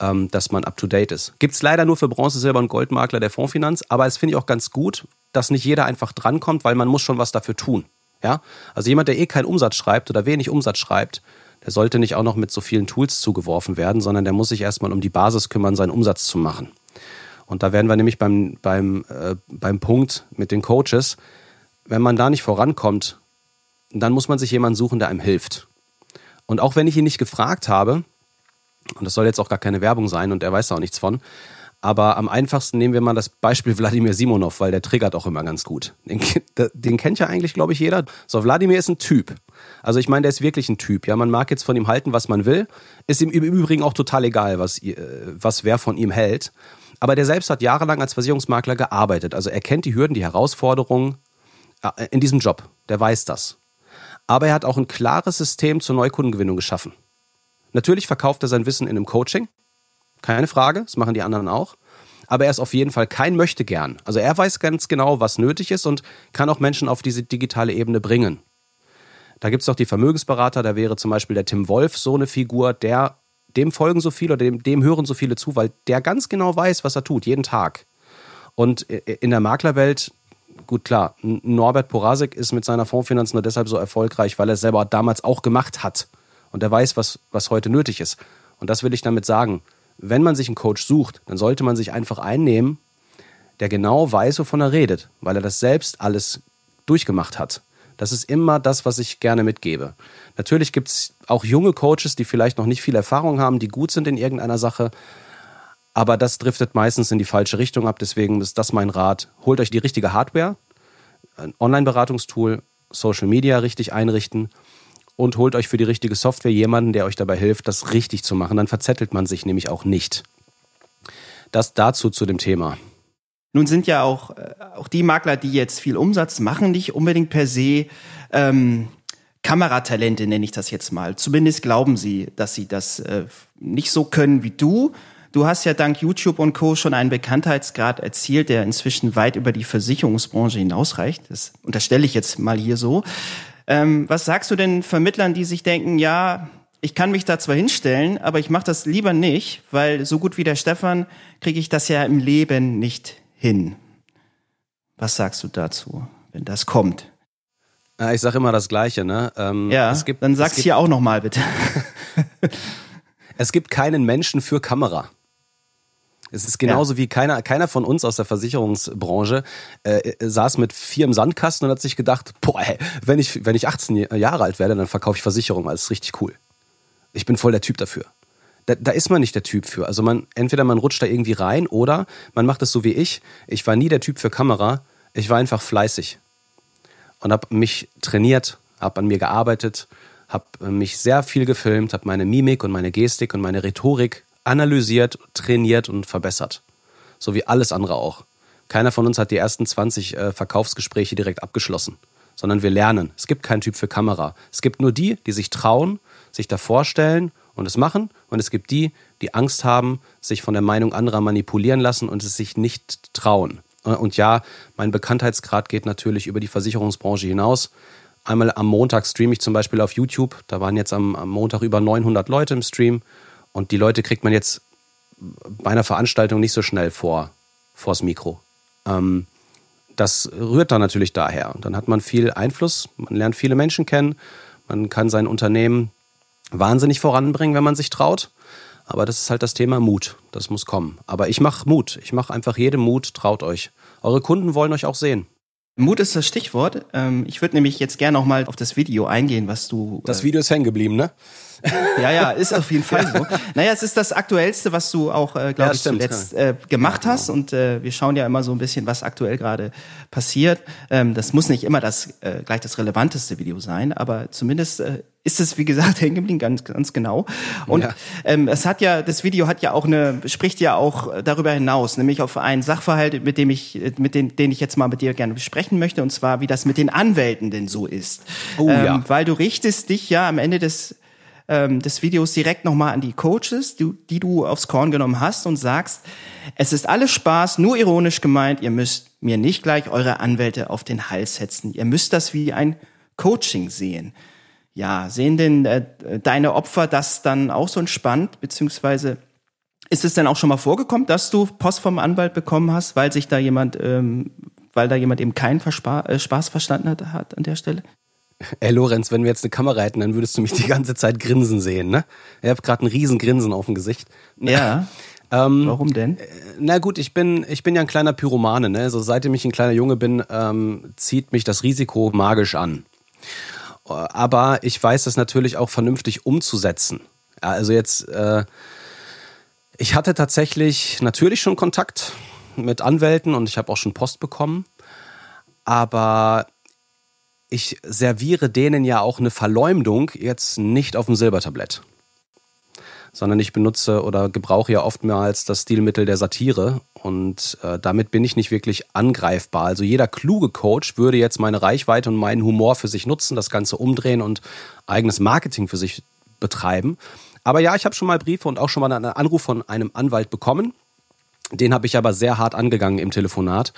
ähm, dass man up-to-date ist. Gibt es leider nur für Bronze, Silber und Goldmakler der Fondsfinanz, aber es finde ich auch ganz gut, dass nicht jeder einfach drankommt, weil man muss schon was dafür tun. Ja? Also jemand, der eh keinen Umsatz schreibt oder wenig Umsatz schreibt, der sollte nicht auch noch mit so vielen Tools zugeworfen werden, sondern der muss sich erstmal um die Basis kümmern, seinen Umsatz zu machen. Und da werden wir nämlich beim, beim, äh, beim Punkt mit den Coaches, wenn man da nicht vorankommt, dann muss man sich jemanden suchen, der einem hilft. Und auch wenn ich ihn nicht gefragt habe, und das soll jetzt auch gar keine Werbung sein und er weiß da auch nichts von. Aber am einfachsten nehmen wir mal das Beispiel Wladimir Simonov, weil der triggert auch immer ganz gut. Den, den kennt ja eigentlich, glaube ich, jeder. So, Wladimir ist ein Typ. Also ich meine, der ist wirklich ein Typ. Ja, man mag jetzt von ihm halten, was man will. Ist ihm im Übrigen auch total egal, was, was wer von ihm hält. Aber der selbst hat jahrelang als Versicherungsmakler gearbeitet. Also er kennt die Hürden, die Herausforderungen äh, in diesem Job. Der weiß das. Aber er hat auch ein klares System zur Neukundengewinnung geschaffen. Natürlich verkauft er sein Wissen in einem Coaching. Keine Frage, das machen die anderen auch. Aber er ist auf jeden Fall kein Möchtegern. Also er weiß ganz genau, was nötig ist und kann auch Menschen auf diese digitale Ebene bringen. Da gibt es auch die Vermögensberater, da wäre zum Beispiel der Tim Wolf so eine Figur, der dem folgen so viele oder dem, dem hören so viele zu, weil der ganz genau weiß, was er tut, jeden Tag. Und in der Maklerwelt, gut klar, Norbert Porasek ist mit seiner Fondsfinanz nur deshalb so erfolgreich, weil er es selber damals auch gemacht hat und er weiß, was, was heute nötig ist. Und das will ich damit sagen. Wenn man sich einen Coach sucht, dann sollte man sich einfach einnehmen, der genau weiß, wovon er redet, weil er das selbst alles durchgemacht hat. Das ist immer das, was ich gerne mitgebe. Natürlich gibt es auch junge Coaches, die vielleicht noch nicht viel Erfahrung haben, die gut sind in irgendeiner Sache. Aber das driftet meistens in die falsche Richtung ab. Deswegen ist das mein Rat. Holt euch die richtige Hardware, ein Online-Beratungstool, Social Media richtig einrichten und holt euch für die richtige Software jemanden, der euch dabei hilft, das richtig zu machen. Dann verzettelt man sich nämlich auch nicht. Das dazu zu dem Thema. Nun sind ja auch, äh, auch die Makler, die jetzt viel Umsatz machen, nicht unbedingt per se ähm, Kameratalente, nenne ich das jetzt mal. Zumindest glauben sie, dass sie das äh, nicht so können wie du. Du hast ja dank YouTube und Co. schon einen Bekanntheitsgrad erzielt, der inzwischen weit über die Versicherungsbranche hinausreicht. Das unterstelle ich jetzt mal hier so. Ähm, was sagst du denn Vermittlern, die sich denken, ja, ich kann mich da zwar hinstellen, aber ich mache das lieber nicht, weil so gut wie der Stefan kriege ich das ja im Leben nicht hin. Was sagst du dazu, wenn das kommt? Ja, ich sage immer das Gleiche, ne? Ähm, ja, es gibt, dann sag's gibt, hier auch nochmal bitte. *laughs* es gibt keinen Menschen für Kamera. Es ist genauso ja. wie keiner, keiner von uns aus der Versicherungsbranche äh, äh, saß mit vier im Sandkasten und hat sich gedacht, boah, ey, wenn ich, wenn ich 18 Jahre alt werde, dann verkaufe ich Versicherung, das ist richtig cool. Ich bin voll der Typ dafür. Da, da ist man nicht der Typ für. Also man, entweder man rutscht da irgendwie rein oder man macht es so wie ich. Ich war nie der Typ für Kamera. Ich war einfach fleißig und habe mich trainiert, habe an mir gearbeitet, habe mich sehr viel gefilmt, habe meine Mimik und meine Gestik und meine Rhetorik analysiert, trainiert und verbessert. So wie alles andere auch. Keiner von uns hat die ersten 20 äh, Verkaufsgespräche direkt abgeschlossen, sondern wir lernen. Es gibt keinen Typ für Kamera. Es gibt nur die, die sich trauen, sich da vorstellen und es machen. Und es gibt die, die Angst haben, sich von der Meinung anderer manipulieren lassen und es sich nicht trauen. Und ja, mein Bekanntheitsgrad geht natürlich über die Versicherungsbranche hinaus. Einmal am Montag streame ich zum Beispiel auf YouTube. Da waren jetzt am, am Montag über 900 Leute im Stream. Und die Leute kriegt man jetzt bei einer Veranstaltung nicht so schnell vor, vors Mikro. Ähm, das rührt dann natürlich daher. Und dann hat man viel Einfluss, man lernt viele Menschen kennen, man kann sein Unternehmen wahnsinnig voranbringen, wenn man sich traut. Aber das ist halt das Thema Mut. Das muss kommen. Aber ich mache Mut. Ich mache einfach jedem Mut. Traut euch. Eure Kunden wollen euch auch sehen. Mut ist das Stichwort. Ähm, ich würde nämlich jetzt gerne noch mal auf das Video eingehen, was du. Das Video ist hängen geblieben, ne? Ja, ja, ist auf jeden Fall *laughs* so. Naja, es ist das Aktuellste, was du auch, äh, glaube ja, ich, stimmt, zuletzt äh, gemacht ja, genau. hast. Und äh, wir schauen ja immer so ein bisschen, was aktuell gerade passiert. Ähm, das muss nicht immer das äh, gleich das relevanteste Video sein, aber zumindest äh, ist es, wie gesagt, *laughs* hängen geblieben, ganz, ganz genau. Und ja. ähm, es hat ja, das Video hat ja auch eine, spricht ja auch darüber hinaus, nämlich auf einen Sachverhalt, mit dem ich, mit den, den ich jetzt mal mit dir gerne besprechen möchte, und zwar, wie das mit den Anwälten denn so ist. Oh, ähm, ja. Weil du richtest dich ja am Ende des ähm, des Videos direkt nochmal an die Coaches, die, die du aufs Korn genommen hast und sagst, es ist alles Spaß, nur ironisch gemeint, ihr müsst mir nicht gleich eure Anwälte auf den Hals setzen. Ihr müsst das wie ein Coaching sehen. Ja, sehen denn äh, deine Opfer das dann auch so entspannt, beziehungsweise ist es denn auch schon mal vorgekommen, dass du Post vom Anwalt bekommen hast, weil sich da jemand, ähm, weil da jemand eben keinen Verspa äh, Spaß verstanden hat, hat an der Stelle? Ey, Lorenz, wenn wir jetzt eine Kamera hätten, dann würdest du mich die ganze Zeit grinsen sehen, ne? Ich habe gerade ein riesen Grinsen auf dem Gesicht. Ja. *laughs* Ähm, Warum denn? Äh, na gut, ich bin, ich bin ja ein kleiner Pyromane, ne? Also seitdem ich ein kleiner Junge bin, ähm, zieht mich das Risiko magisch an. Aber ich weiß das natürlich auch vernünftig umzusetzen. Also jetzt, äh, ich hatte tatsächlich natürlich schon Kontakt mit Anwälten und ich habe auch schon Post bekommen. Aber ich serviere denen ja auch eine Verleumdung jetzt nicht auf dem Silbertablett. Sondern ich benutze oder gebrauche ja oftmals das Stilmittel der Satire und äh, damit bin ich nicht wirklich angreifbar. Also jeder kluge Coach würde jetzt meine Reichweite und meinen Humor für sich nutzen, das Ganze umdrehen und eigenes Marketing für sich betreiben. Aber ja, ich habe schon mal Briefe und auch schon mal einen Anruf von einem Anwalt bekommen. Den habe ich aber sehr hart angegangen im Telefonat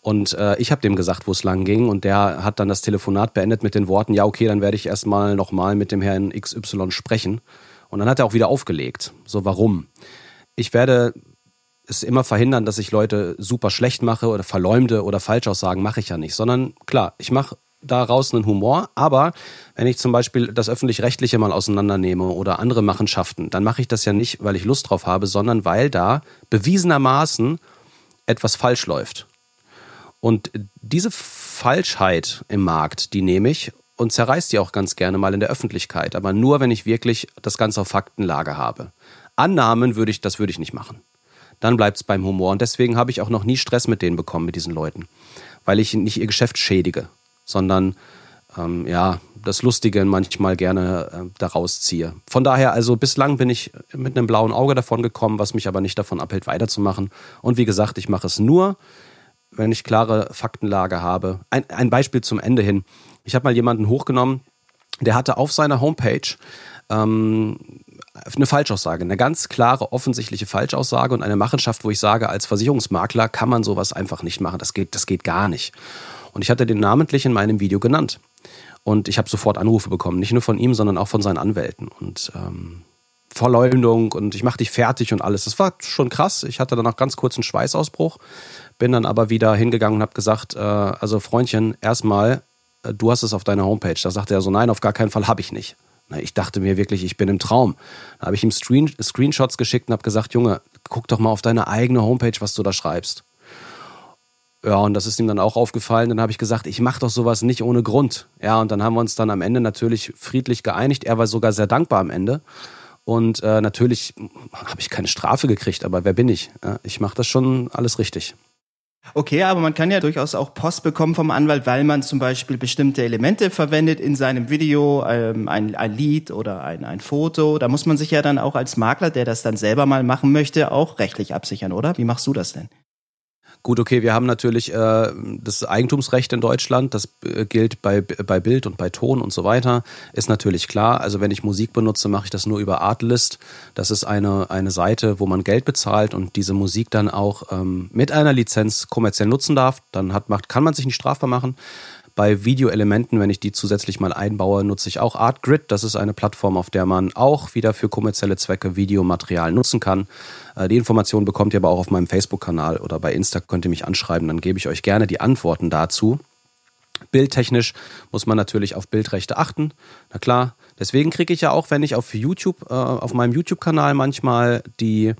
und äh, ich habe dem gesagt, wo es lang ging. Und der hat dann das Telefonat beendet mit den Worten, ja, okay, dann werde ich erstmal nochmal mit dem Herrn XY sprechen. Und dann hat er auch wieder aufgelegt. So, warum? Ich werde es immer verhindern, dass ich Leute super schlecht mache oder verleumde oder Falschaussagen mache ich ja nicht. Sondern klar, ich mache daraus einen Humor, aber wenn ich zum Beispiel das öffentlich-rechtliche mal auseinandernehme oder andere Machenschaften, dann mache ich das ja nicht, weil ich Lust drauf habe, sondern weil da bewiesenermaßen etwas falsch läuft. Und diese Falschheit im Markt, die nehme ich und zerreißt die auch ganz gerne mal in der Öffentlichkeit. Aber nur, wenn ich wirklich das Ganze auf Faktenlage habe. Annahmen würde ich, das würde ich nicht machen. Dann bleibt es beim Humor. Und deswegen habe ich auch noch nie Stress mit denen bekommen, mit diesen Leuten. Weil ich nicht ihr Geschäft schädige, sondern ähm, ja, das Lustige manchmal gerne äh, daraus ziehe. Von daher, also bislang bin ich mit einem blauen Auge davon gekommen, was mich aber nicht davon abhält, weiterzumachen. Und wie gesagt, ich mache es nur, wenn ich klare Faktenlage habe. Ein, ein Beispiel zum Ende hin. Ich habe mal jemanden hochgenommen, der hatte auf seiner Homepage ähm, eine Falschaussage, eine ganz klare, offensichtliche Falschaussage und eine Machenschaft, wo ich sage, als Versicherungsmakler kann man sowas einfach nicht machen. Das geht, das geht gar nicht. Und ich hatte den namentlich in meinem Video genannt. Und ich habe sofort Anrufe bekommen, nicht nur von ihm, sondern auch von seinen Anwälten. Und ähm, Verleumdung und ich mache dich fertig und alles. Das war schon krass. Ich hatte dann auch ganz kurz einen Schweißausbruch, bin dann aber wieder hingegangen und habe gesagt, äh, also Freundchen, erstmal, du hast es auf deiner Homepage. Da sagte er so, nein, auf gar keinen Fall habe ich nicht. Ich dachte mir wirklich, ich bin im Traum. Da habe ich ihm Screen Screenshots geschickt und habe gesagt, Junge, guck doch mal auf deine eigene Homepage, was du da schreibst. Ja, und das ist ihm dann auch aufgefallen. Dann habe ich gesagt, ich mache doch sowas nicht ohne Grund. Ja, und dann haben wir uns dann am Ende natürlich friedlich geeinigt. Er war sogar sehr dankbar am Ende. Und äh, natürlich habe ich keine Strafe gekriegt, aber wer bin ich? Ja, ich mache das schon alles richtig. Okay, aber man kann ja durchaus auch Post bekommen vom Anwalt, weil man zum Beispiel bestimmte Elemente verwendet in seinem Video, ähm, ein, ein Lied oder ein, ein Foto. Da muss man sich ja dann auch als Makler, der das dann selber mal machen möchte, auch rechtlich absichern, oder? Wie machst du das denn? Gut, okay, wir haben natürlich äh, das Eigentumsrecht in Deutschland, das äh, gilt bei, bei Bild und bei Ton und so weiter, ist natürlich klar. Also wenn ich Musik benutze, mache ich das nur über Artlist. Das ist eine, eine Seite, wo man Geld bezahlt und diese Musik dann auch ähm, mit einer Lizenz kommerziell nutzen darf. Dann hat, macht, kann man sich nicht strafbar machen. Bei Videoelementen, wenn ich die zusätzlich mal einbaue, nutze ich auch ArtGrid. Das ist eine Plattform, auf der man auch wieder für kommerzielle Zwecke Videomaterial nutzen kann. Äh, die Informationen bekommt ihr aber auch auf meinem Facebook-Kanal oder bei Insta könnt ihr mich anschreiben. Dann gebe ich euch gerne die Antworten dazu. Bildtechnisch muss man natürlich auf Bildrechte achten. Na klar. Deswegen kriege ich ja auch, wenn ich auf YouTube, äh, auf meinem YouTube-Kanal manchmal die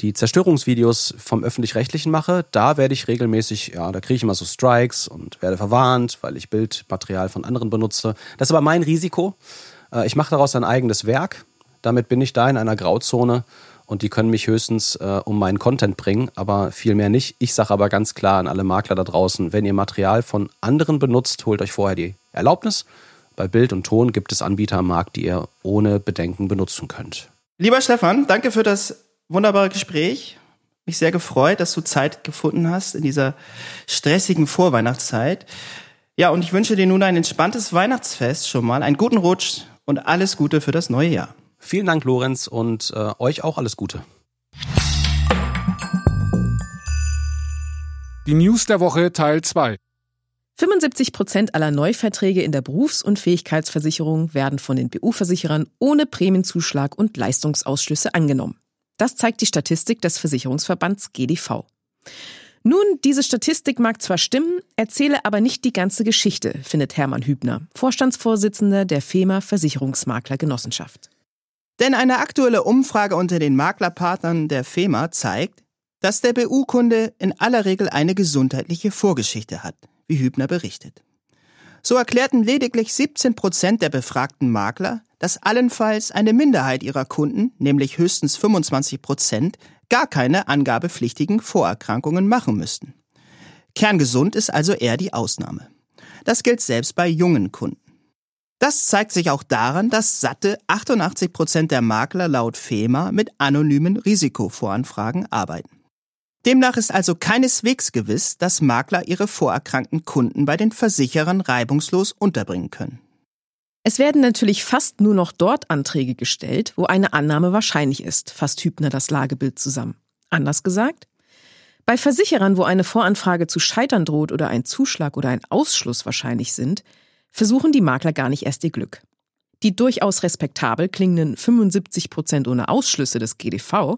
die Zerstörungsvideos vom öffentlich-rechtlichen mache, da werde ich regelmäßig, ja, da kriege ich immer so Strikes und werde verwarnt, weil ich Bildmaterial von anderen benutze. Das ist aber mein Risiko. Äh, ich mache daraus ein eigenes Werk. Damit bin ich da in einer Grauzone und die können mich höchstens äh, um meinen Content bringen, aber viel mehr nicht. Ich sage aber ganz klar an alle Makler da draußen, wenn ihr Material von anderen benutzt, holt euch vorher die Erlaubnis. Bei Bild und Ton gibt es Anbieter am Markt, die ihr ohne Bedenken benutzen könnt. Lieber Stefan, danke für das wunderbare Gespräch. Mich sehr gefreut, dass du Zeit gefunden hast in dieser stressigen Vorweihnachtszeit. Ja, und ich wünsche dir nun ein entspanntes Weihnachtsfest schon mal, einen guten Rutsch und alles Gute für das neue Jahr. Vielen Dank, Lorenz, und äh, euch auch alles Gute. Die News der Woche Teil 2. 75 Prozent aller Neuverträge in der Berufs- und Fähigkeitsversicherung werden von den BU-Versicherern ohne Prämienzuschlag und Leistungsausschlüsse angenommen. Das zeigt die Statistik des Versicherungsverbands GDV. Nun, diese Statistik mag zwar stimmen, erzähle aber nicht die ganze Geschichte, findet Hermann Hübner, Vorstandsvorsitzender der FEMA Versicherungsmakler Genossenschaft. Denn eine aktuelle Umfrage unter den Maklerpartnern der FEMA zeigt, dass der BU-Kunde in aller Regel eine gesundheitliche Vorgeschichte hat, wie Hübner berichtet. So erklärten lediglich 17 Prozent der befragten Makler, dass allenfalls eine Minderheit ihrer Kunden, nämlich höchstens 25 Prozent, gar keine angabepflichtigen Vorerkrankungen machen müssten. Kerngesund ist also eher die Ausnahme. Das gilt selbst bei jungen Kunden. Das zeigt sich auch daran, dass satte 88 Prozent der Makler laut FEMA mit anonymen Risikovoranfragen arbeiten. Demnach ist also keineswegs gewiss, dass Makler ihre vorerkrankten Kunden bei den Versicherern reibungslos unterbringen können. Es werden natürlich fast nur noch dort Anträge gestellt, wo eine Annahme wahrscheinlich ist, fasst Hübner das Lagebild zusammen. Anders gesagt, bei Versicherern, wo eine Voranfrage zu scheitern droht oder ein Zuschlag oder ein Ausschluss wahrscheinlich sind, versuchen die Makler gar nicht erst ihr Glück. Die durchaus respektabel klingenden 75 Prozent ohne Ausschlüsse des GDV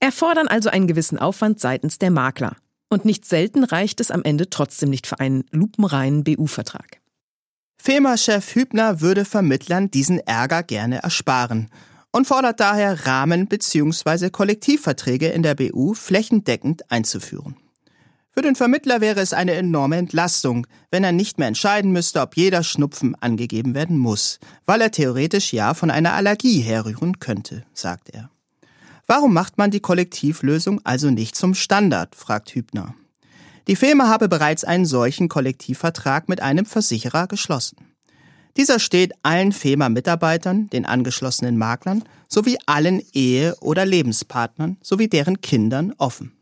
erfordern also einen gewissen Aufwand seitens der Makler. Und nicht selten reicht es am Ende trotzdem nicht für einen lupenreinen BU-Vertrag. FEMA-Chef Hübner würde Vermittlern diesen Ärger gerne ersparen und fordert daher Rahmen- bzw. Kollektivverträge in der BU flächendeckend einzuführen. Für den Vermittler wäre es eine enorme Entlastung, wenn er nicht mehr entscheiden müsste, ob jeder Schnupfen angegeben werden muss, weil er theoretisch ja von einer Allergie herrühren könnte, sagt er. Warum macht man die Kollektivlösung also nicht zum Standard, fragt Hübner. Die FEMA habe bereits einen solchen Kollektivvertrag mit einem Versicherer geschlossen. Dieser steht allen FEMA-Mitarbeitern, den angeschlossenen Maklern sowie allen Ehe- oder Lebenspartnern sowie deren Kindern offen.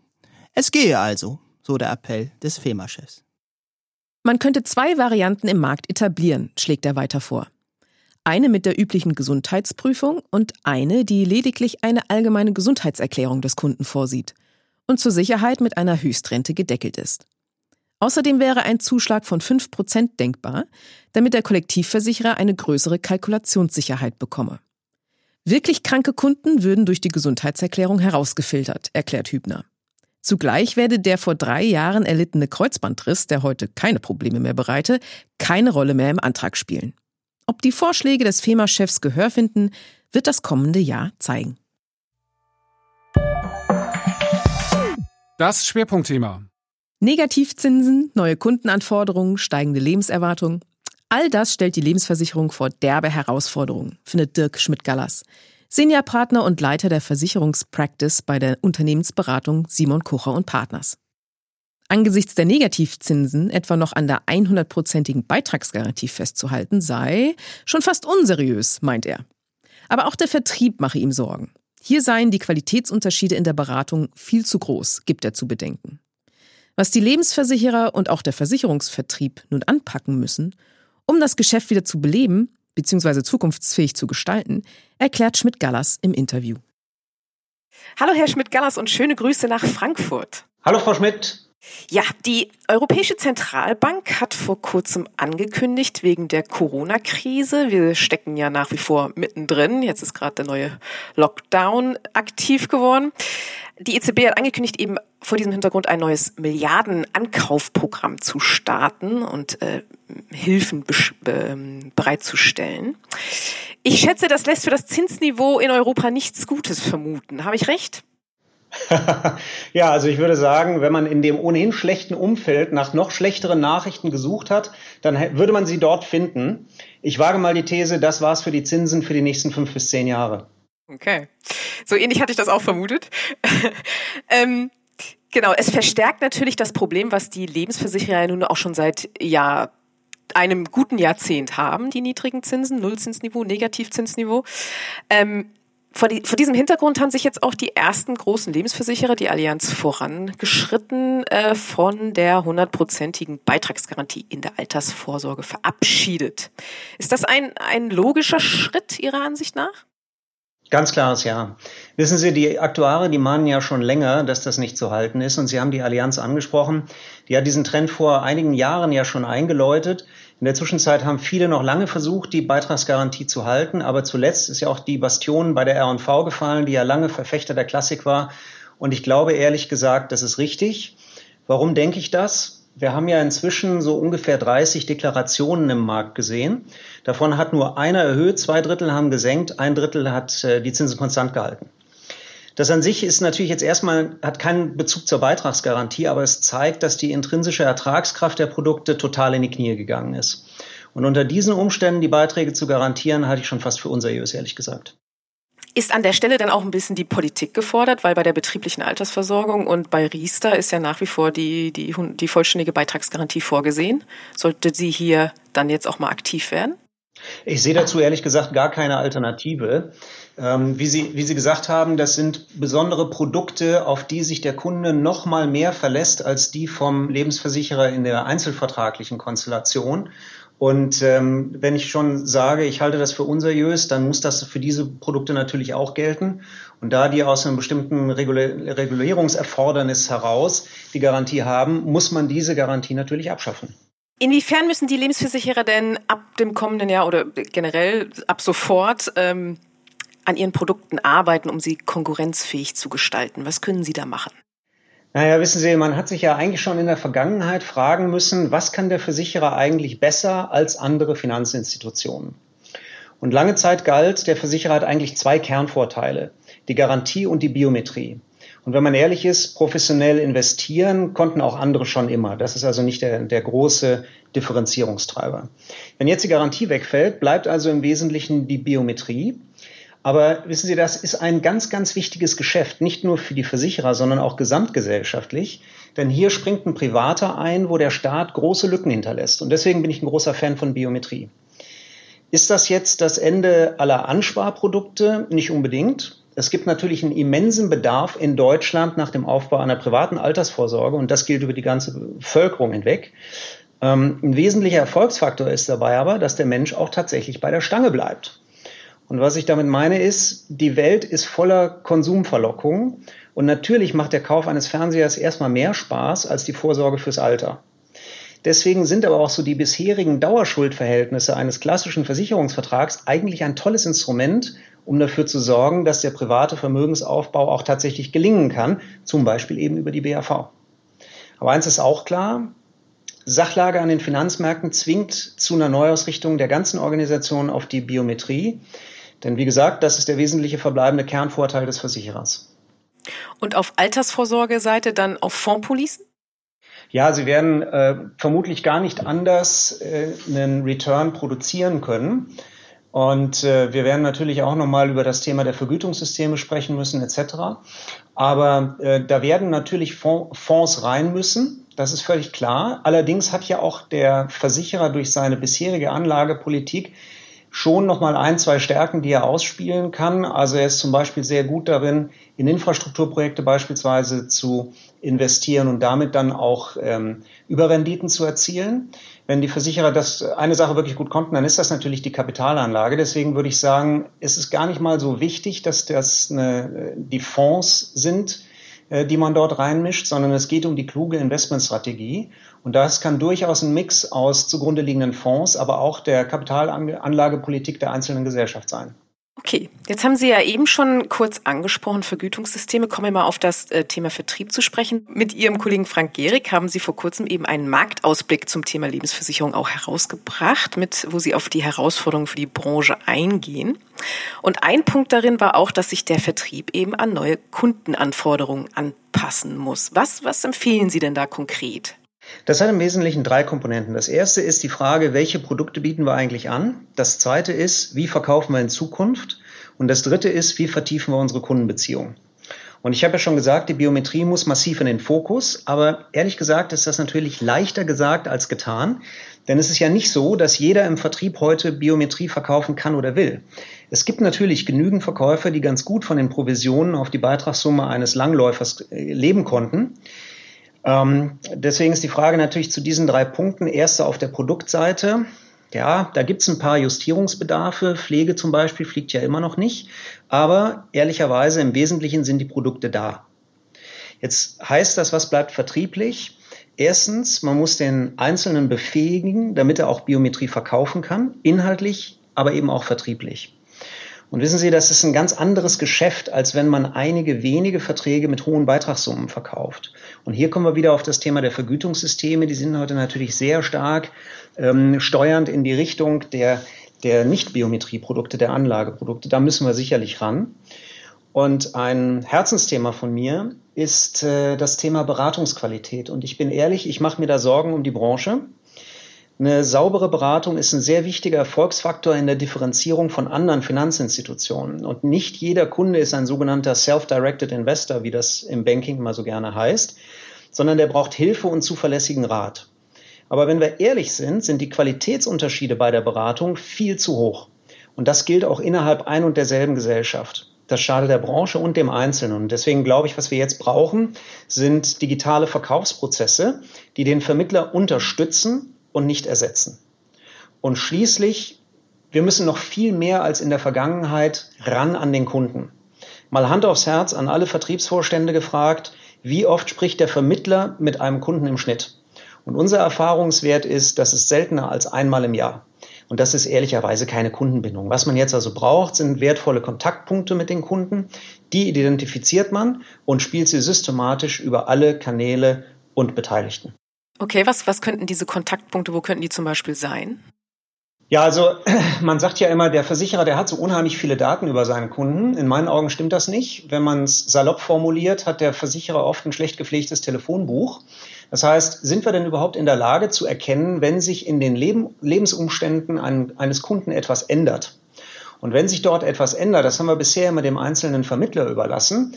Es gehe also, so der Appell des FEMA-Chefs. Man könnte zwei Varianten im Markt etablieren, schlägt er weiter vor. Eine mit der üblichen Gesundheitsprüfung und eine, die lediglich eine allgemeine Gesundheitserklärung des Kunden vorsieht und zur Sicherheit mit einer Höchstrente gedeckelt ist. Außerdem wäre ein Zuschlag von 5% denkbar, damit der Kollektivversicherer eine größere Kalkulationssicherheit bekomme. Wirklich kranke Kunden würden durch die Gesundheitserklärung herausgefiltert, erklärt Hübner. Zugleich werde der vor drei Jahren erlittene Kreuzbandriss, der heute keine Probleme mehr bereite, keine Rolle mehr im Antrag spielen. Ob die Vorschläge des FEMA-Chefs Gehör finden, wird das kommende Jahr zeigen. Das Schwerpunktthema. Negativzinsen, neue Kundenanforderungen, steigende Lebenserwartung. All das stellt die Lebensversicherung vor derbe Herausforderungen, findet Dirk Schmidt-Gallas. Seniorpartner und Leiter der Versicherungspractice bei der Unternehmensberatung Simon Kocher und Partners. Angesichts der Negativzinsen etwa noch an der 100-prozentigen Beitragsgarantie festzuhalten sei schon fast unseriös, meint er. Aber auch der Vertrieb mache ihm Sorgen. Hier seien die Qualitätsunterschiede in der Beratung viel zu groß, gibt er zu bedenken. Was die Lebensversicherer und auch der Versicherungsvertrieb nun anpacken müssen, um das Geschäft wieder zu beleben, bzw. zukunftsfähig zu gestalten, erklärt Schmidt-Gallas im Interview. Hallo Herr Schmidt-Gallas und schöne Grüße nach Frankfurt. Hallo Frau Schmidt. Ja, die Europäische Zentralbank hat vor kurzem angekündigt, wegen der Corona-Krise, wir stecken ja nach wie vor mittendrin, jetzt ist gerade der neue Lockdown aktiv geworden. Die EZB hat angekündigt, eben vor diesem Hintergrund ein neues Milliardenankaufprogramm zu starten und äh, Hilfen äh, bereitzustellen. Ich schätze, das lässt für das Zinsniveau in Europa nichts Gutes vermuten. Habe ich recht? *laughs* ja, also ich würde sagen, wenn man in dem ohnehin schlechten Umfeld nach noch schlechteren Nachrichten gesucht hat, dann würde man sie dort finden. Ich wage mal die These, das war's für die Zinsen für die nächsten fünf bis zehn Jahre. Okay. So ähnlich hatte ich das auch vermutet. *laughs* ähm, genau, es verstärkt natürlich das Problem, was die Lebensversicherer nun auch schon seit ja, einem guten Jahrzehnt haben, die niedrigen Zinsen, Nullzinsniveau, Negativzinsniveau. Ähm, vor, die, vor, diesem Hintergrund haben sich jetzt auch die ersten großen Lebensversicherer, die Allianz, vorangeschritten, äh, von der hundertprozentigen Beitragsgarantie in der Altersvorsorge verabschiedet. Ist das ein, ein logischer Schritt Ihrer Ansicht nach? Ganz klares Ja. Wissen Sie, die Aktuare, die mahnen ja schon länger, dass das nicht zu halten ist. Und Sie haben die Allianz angesprochen. Die hat diesen Trend vor einigen Jahren ja schon eingeläutet. In der Zwischenzeit haben viele noch lange versucht, die Beitragsgarantie zu halten. Aber zuletzt ist ja auch die Bastion bei der R&V gefallen, die ja lange Verfechter der Klassik war. Und ich glaube ehrlich gesagt, das ist richtig. Warum denke ich das? Wir haben ja inzwischen so ungefähr 30 Deklarationen im Markt gesehen. Davon hat nur einer erhöht, zwei Drittel haben gesenkt, ein Drittel hat äh, die Zinsen konstant gehalten. Das an sich ist natürlich jetzt erstmal, hat keinen Bezug zur Beitragsgarantie, aber es zeigt, dass die intrinsische Ertragskraft der Produkte total in die Knie gegangen ist. Und unter diesen Umständen die Beiträge zu garantieren, halte ich schon fast für unseriös, ehrlich gesagt. Ist an der Stelle dann auch ein bisschen die Politik gefordert, weil bei der betrieblichen Altersversorgung und bei Riester ist ja nach wie vor die, die, die vollständige Beitragsgarantie vorgesehen. Sollte sie hier dann jetzt auch mal aktiv werden? Ich sehe dazu ehrlich gesagt gar keine Alternative. Ähm, wie, Sie, wie Sie gesagt haben, das sind besondere Produkte, auf die sich der Kunde noch mal mehr verlässt als die vom Lebensversicherer in der einzelvertraglichen Konstellation. Und ähm, wenn ich schon sage, ich halte das für unseriös, dann muss das für diese Produkte natürlich auch gelten. Und da die aus einem bestimmten Regulierungserfordernis heraus die Garantie haben, muss man diese Garantie natürlich abschaffen. Inwiefern müssen die Lebensversicherer denn ab dem kommenden Jahr oder generell ab sofort ähm, an ihren Produkten arbeiten, um sie konkurrenzfähig zu gestalten? Was können sie da machen? Naja, wissen Sie, man hat sich ja eigentlich schon in der Vergangenheit fragen müssen, was kann der Versicherer eigentlich besser als andere Finanzinstitutionen? Und lange Zeit galt, der Versicherer hat eigentlich zwei Kernvorteile, die Garantie und die Biometrie. Und wenn man ehrlich ist, professionell investieren konnten auch andere schon immer. Das ist also nicht der, der große Differenzierungstreiber. Wenn jetzt die Garantie wegfällt, bleibt also im Wesentlichen die Biometrie. Aber wissen Sie, das ist ein ganz, ganz wichtiges Geschäft, nicht nur für die Versicherer, sondern auch gesamtgesellschaftlich. Denn hier springt ein Privater ein, wo der Staat große Lücken hinterlässt. Und deswegen bin ich ein großer Fan von Biometrie. Ist das jetzt das Ende aller Ansparprodukte? Nicht unbedingt. Es gibt natürlich einen immensen Bedarf in Deutschland nach dem Aufbau einer privaten Altersvorsorge und das gilt über die ganze Bevölkerung hinweg. Ähm, ein wesentlicher Erfolgsfaktor ist dabei aber, dass der Mensch auch tatsächlich bei der Stange bleibt. Und was ich damit meine ist, die Welt ist voller Konsumverlockungen und natürlich macht der Kauf eines Fernsehers erstmal mehr Spaß als die Vorsorge fürs Alter. Deswegen sind aber auch so die bisherigen Dauerschuldverhältnisse eines klassischen Versicherungsvertrags eigentlich ein tolles Instrument, um dafür zu sorgen, dass der private Vermögensaufbau auch tatsächlich gelingen kann, zum Beispiel eben über die BAV. Aber eins ist auch klar, Sachlage an den Finanzmärkten zwingt zu einer Neuausrichtung der ganzen Organisation auf die Biometrie. Denn wie gesagt, das ist der wesentliche verbleibende Kernvorteil des Versicherers. Und auf Altersvorsorgeseite dann auf Fondspolicen? Ja, sie werden äh, vermutlich gar nicht anders äh, einen Return produzieren können. Und äh, wir werden natürlich auch nochmal über das Thema der Vergütungssysteme sprechen müssen, etc. Aber äh, da werden natürlich Fonds rein müssen. Das ist völlig klar. Allerdings hat ja auch der Versicherer durch seine bisherige Anlagepolitik schon nochmal ein, zwei Stärken, die er ausspielen kann. Also er ist zum Beispiel sehr gut darin, in Infrastrukturprojekte beispielsweise zu investieren und damit dann auch ähm, Überrenditen zu erzielen. Wenn die Versicherer das eine Sache wirklich gut konnten, dann ist das natürlich die Kapitalanlage. Deswegen würde ich sagen, es ist gar nicht mal so wichtig, dass das eine, die Fonds sind, äh, die man dort reinmischt, sondern es geht um die kluge Investmentstrategie. Und das kann durchaus ein Mix aus zugrunde liegenden Fonds, aber auch der Kapitalanlagepolitik der einzelnen Gesellschaft sein. Okay, jetzt haben Sie ja eben schon kurz angesprochen, Vergütungssysteme. Kommen wir mal auf das äh, Thema Vertrieb zu sprechen. Mit Ihrem Kollegen Frank Gehrig haben Sie vor kurzem eben einen Marktausblick zum Thema Lebensversicherung auch herausgebracht, mit, wo Sie auf die Herausforderungen für die Branche eingehen. Und ein Punkt darin war auch, dass sich der Vertrieb eben an neue Kundenanforderungen anpassen muss. Was, was empfehlen Sie denn da konkret? Das hat im Wesentlichen drei Komponenten. Das erste ist die Frage, welche Produkte bieten wir eigentlich an? Das zweite ist, wie verkaufen wir in Zukunft? Und das dritte ist, wie vertiefen wir unsere Kundenbeziehungen? Und ich habe ja schon gesagt, die Biometrie muss massiv in den Fokus, aber ehrlich gesagt ist das natürlich leichter gesagt als getan, denn es ist ja nicht so, dass jeder im Vertrieb heute Biometrie verkaufen kann oder will. Es gibt natürlich genügend Verkäufer, die ganz gut von den Provisionen auf die Beitragssumme eines Langläufers äh, leben konnten. Ähm, deswegen ist die Frage natürlich zu diesen drei Punkten. Erste auf der Produktseite. Ja, da gibt es ein paar Justierungsbedarfe. Pflege zum Beispiel fliegt ja immer noch nicht. Aber ehrlicherweise im Wesentlichen sind die Produkte da. Jetzt heißt das, was bleibt vertrieblich? Erstens, man muss den Einzelnen befähigen, damit er auch Biometrie verkaufen kann, inhaltlich, aber eben auch vertrieblich. Und wissen Sie, das ist ein ganz anderes Geschäft, als wenn man einige wenige Verträge mit hohen Beitragssummen verkauft. Und hier kommen wir wieder auf das Thema der Vergütungssysteme. Die sind heute natürlich sehr stark ähm, steuernd in die Richtung der, der Nicht-Biometrie-Produkte, der Anlageprodukte. Da müssen wir sicherlich ran. Und ein Herzensthema von mir ist äh, das Thema Beratungsqualität. Und ich bin ehrlich, ich mache mir da Sorgen um die Branche. Eine saubere Beratung ist ein sehr wichtiger Erfolgsfaktor in der Differenzierung von anderen Finanzinstitutionen. Und nicht jeder Kunde ist ein sogenannter Self-Directed Investor, wie das im Banking immer so gerne heißt, sondern der braucht Hilfe und zuverlässigen Rat. Aber wenn wir ehrlich sind, sind die Qualitätsunterschiede bei der Beratung viel zu hoch. Und das gilt auch innerhalb ein und derselben Gesellschaft. Das schadet der Branche und dem Einzelnen. Und deswegen glaube ich, was wir jetzt brauchen, sind digitale Verkaufsprozesse, die den Vermittler unterstützen und nicht ersetzen. Und schließlich, wir müssen noch viel mehr als in der Vergangenheit ran an den Kunden. Mal Hand aufs Herz an alle Vertriebsvorstände gefragt, wie oft spricht der Vermittler mit einem Kunden im Schnitt? Und unser Erfahrungswert ist, das ist seltener als einmal im Jahr. Und das ist ehrlicherweise keine Kundenbindung. Was man jetzt also braucht, sind wertvolle Kontaktpunkte mit den Kunden. Die identifiziert man und spielt sie systematisch über alle Kanäle und Beteiligten. Okay, was, was könnten diese Kontaktpunkte, wo könnten die zum Beispiel sein? Ja, also *clears throat* man sagt ja immer, der Versicherer, der hat so unheimlich viele Daten über seine Kunden. In meinen Augen stimmt das nicht. Wenn man es salopp formuliert, hat der Versicherer oft ein schlecht gepflegtes Telefonbuch. Das heißt, sind wir denn überhaupt in der Lage zu erkennen, wenn sich in den Leben, Lebensumständen ein, eines Kunden etwas ändert? Und wenn sich dort etwas ändert, das haben wir bisher immer dem einzelnen Vermittler überlassen,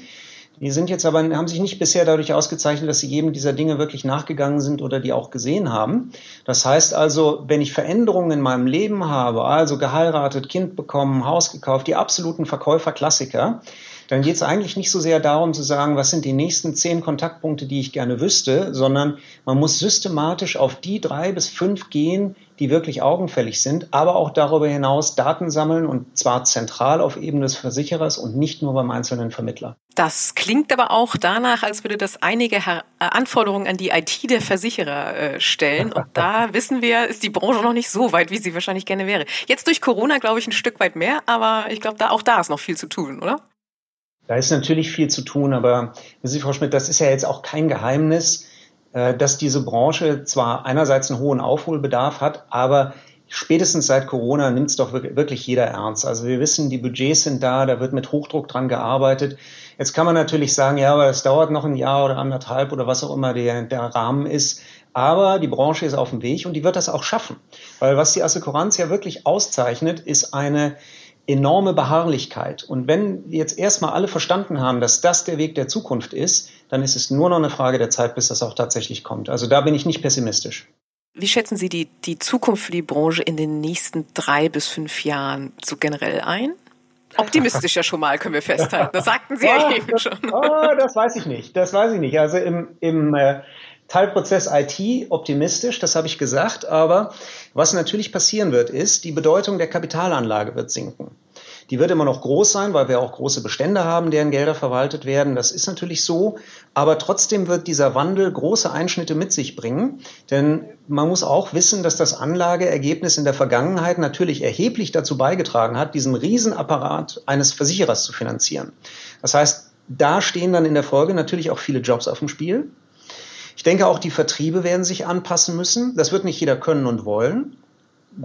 die sind jetzt aber, haben sich nicht bisher dadurch ausgezeichnet, dass sie jedem dieser Dinge wirklich nachgegangen sind oder die auch gesehen haben. Das heißt also, wenn ich Veränderungen in meinem Leben habe, also geheiratet, Kind bekommen, Haus gekauft, die absoluten Verkäuferklassiker, dann geht es eigentlich nicht so sehr darum zu sagen, was sind die nächsten zehn Kontaktpunkte, die ich gerne wüsste, sondern man muss systematisch auf die drei bis fünf gehen, die wirklich augenfällig sind, aber auch darüber hinaus Daten sammeln und zwar zentral auf Ebene des Versicherers und nicht nur beim einzelnen Vermittler. Das klingt aber auch danach, als würde das einige äh, Anforderungen an die IT der Versicherer äh, stellen. Und da *laughs* wissen wir, ist die Branche noch nicht so weit, wie sie wahrscheinlich gerne wäre. Jetzt durch Corona, glaube ich, ein Stück weit mehr, aber ich glaube, da, auch da ist noch viel zu tun, oder? Da ist natürlich viel zu tun, aber Sie, Frau Schmidt, das ist ja jetzt auch kein Geheimnis, äh, dass diese Branche zwar einerseits einen hohen Aufholbedarf hat, aber spätestens seit Corona nimmt es doch wirklich jeder ernst. Also wir wissen, die Budgets sind da, da wird mit Hochdruck dran gearbeitet. Jetzt kann man natürlich sagen, ja, aber es dauert noch ein Jahr oder anderthalb oder was auch immer der, der Rahmen ist. Aber die Branche ist auf dem Weg und die wird das auch schaffen. Weil was die Assekuranz ja wirklich auszeichnet, ist eine enorme Beharrlichkeit. Und wenn jetzt erstmal alle verstanden haben, dass das der Weg der Zukunft ist, dann ist es nur noch eine Frage der Zeit, bis das auch tatsächlich kommt. Also da bin ich nicht pessimistisch. Wie schätzen Sie die, die Zukunft für die Branche in den nächsten drei bis fünf Jahren so generell ein? Optimistisch ja schon mal, können wir festhalten. Das sagten Sie ja, ja *laughs* eben schon. Oh, das weiß ich nicht. Das weiß ich nicht. Also im, im äh, Teilprozess IT optimistisch, das habe ich gesagt, aber was natürlich passieren wird, ist, die Bedeutung der Kapitalanlage wird sinken. Die wird immer noch groß sein, weil wir auch große Bestände haben, deren Gelder verwaltet werden. Das ist natürlich so. Aber trotzdem wird dieser Wandel große Einschnitte mit sich bringen. Denn man muss auch wissen, dass das Anlageergebnis in der Vergangenheit natürlich erheblich dazu beigetragen hat, diesen Riesenapparat eines Versicherers zu finanzieren. Das heißt, da stehen dann in der Folge natürlich auch viele Jobs auf dem Spiel. Ich denke, auch die Vertriebe werden sich anpassen müssen. Das wird nicht jeder können und wollen.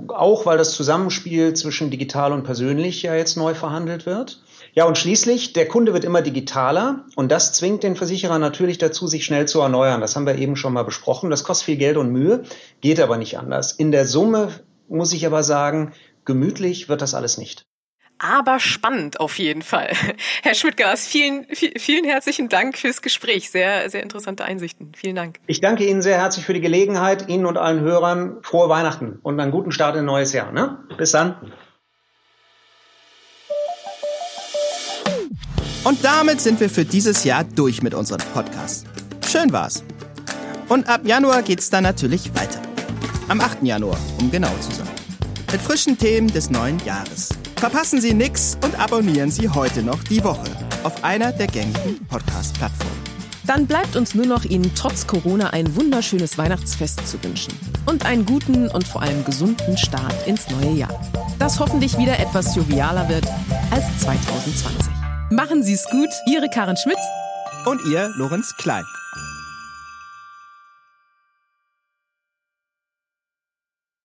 Auch weil das Zusammenspiel zwischen digital und persönlich ja jetzt neu verhandelt wird. Ja, und schließlich, der Kunde wird immer digitaler und das zwingt den Versicherer natürlich dazu, sich schnell zu erneuern. Das haben wir eben schon mal besprochen. Das kostet viel Geld und Mühe, geht aber nicht anders. In der Summe muss ich aber sagen, gemütlich wird das alles nicht aber spannend auf jeden Fall. *laughs* Herr Schmidtgas, vielen, vielen herzlichen Dank fürs Gespräch. Sehr, sehr interessante Einsichten. Vielen Dank. Ich danke Ihnen sehr herzlich für die Gelegenheit. Ihnen und allen Hörern frohe Weihnachten und einen guten Start in ein neues Jahr. Ne? Bis dann. Und damit sind wir für dieses Jahr durch mit unserem Podcast. Schön war's. Und ab Januar geht's dann natürlich weiter. Am 8. Januar, um genau zu sein. Mit frischen Themen des neuen Jahres. Verpassen Sie nix und abonnieren Sie heute noch die Woche auf einer der gängigen Podcast-Plattformen. Dann bleibt uns nur noch Ihnen trotz Corona ein wunderschönes Weihnachtsfest zu wünschen und einen guten und vor allem gesunden Start ins neue Jahr, das hoffentlich wieder etwas jovialer wird als 2020. Machen Sie es gut, Ihre Karin Schmidt und Ihr Lorenz Klein.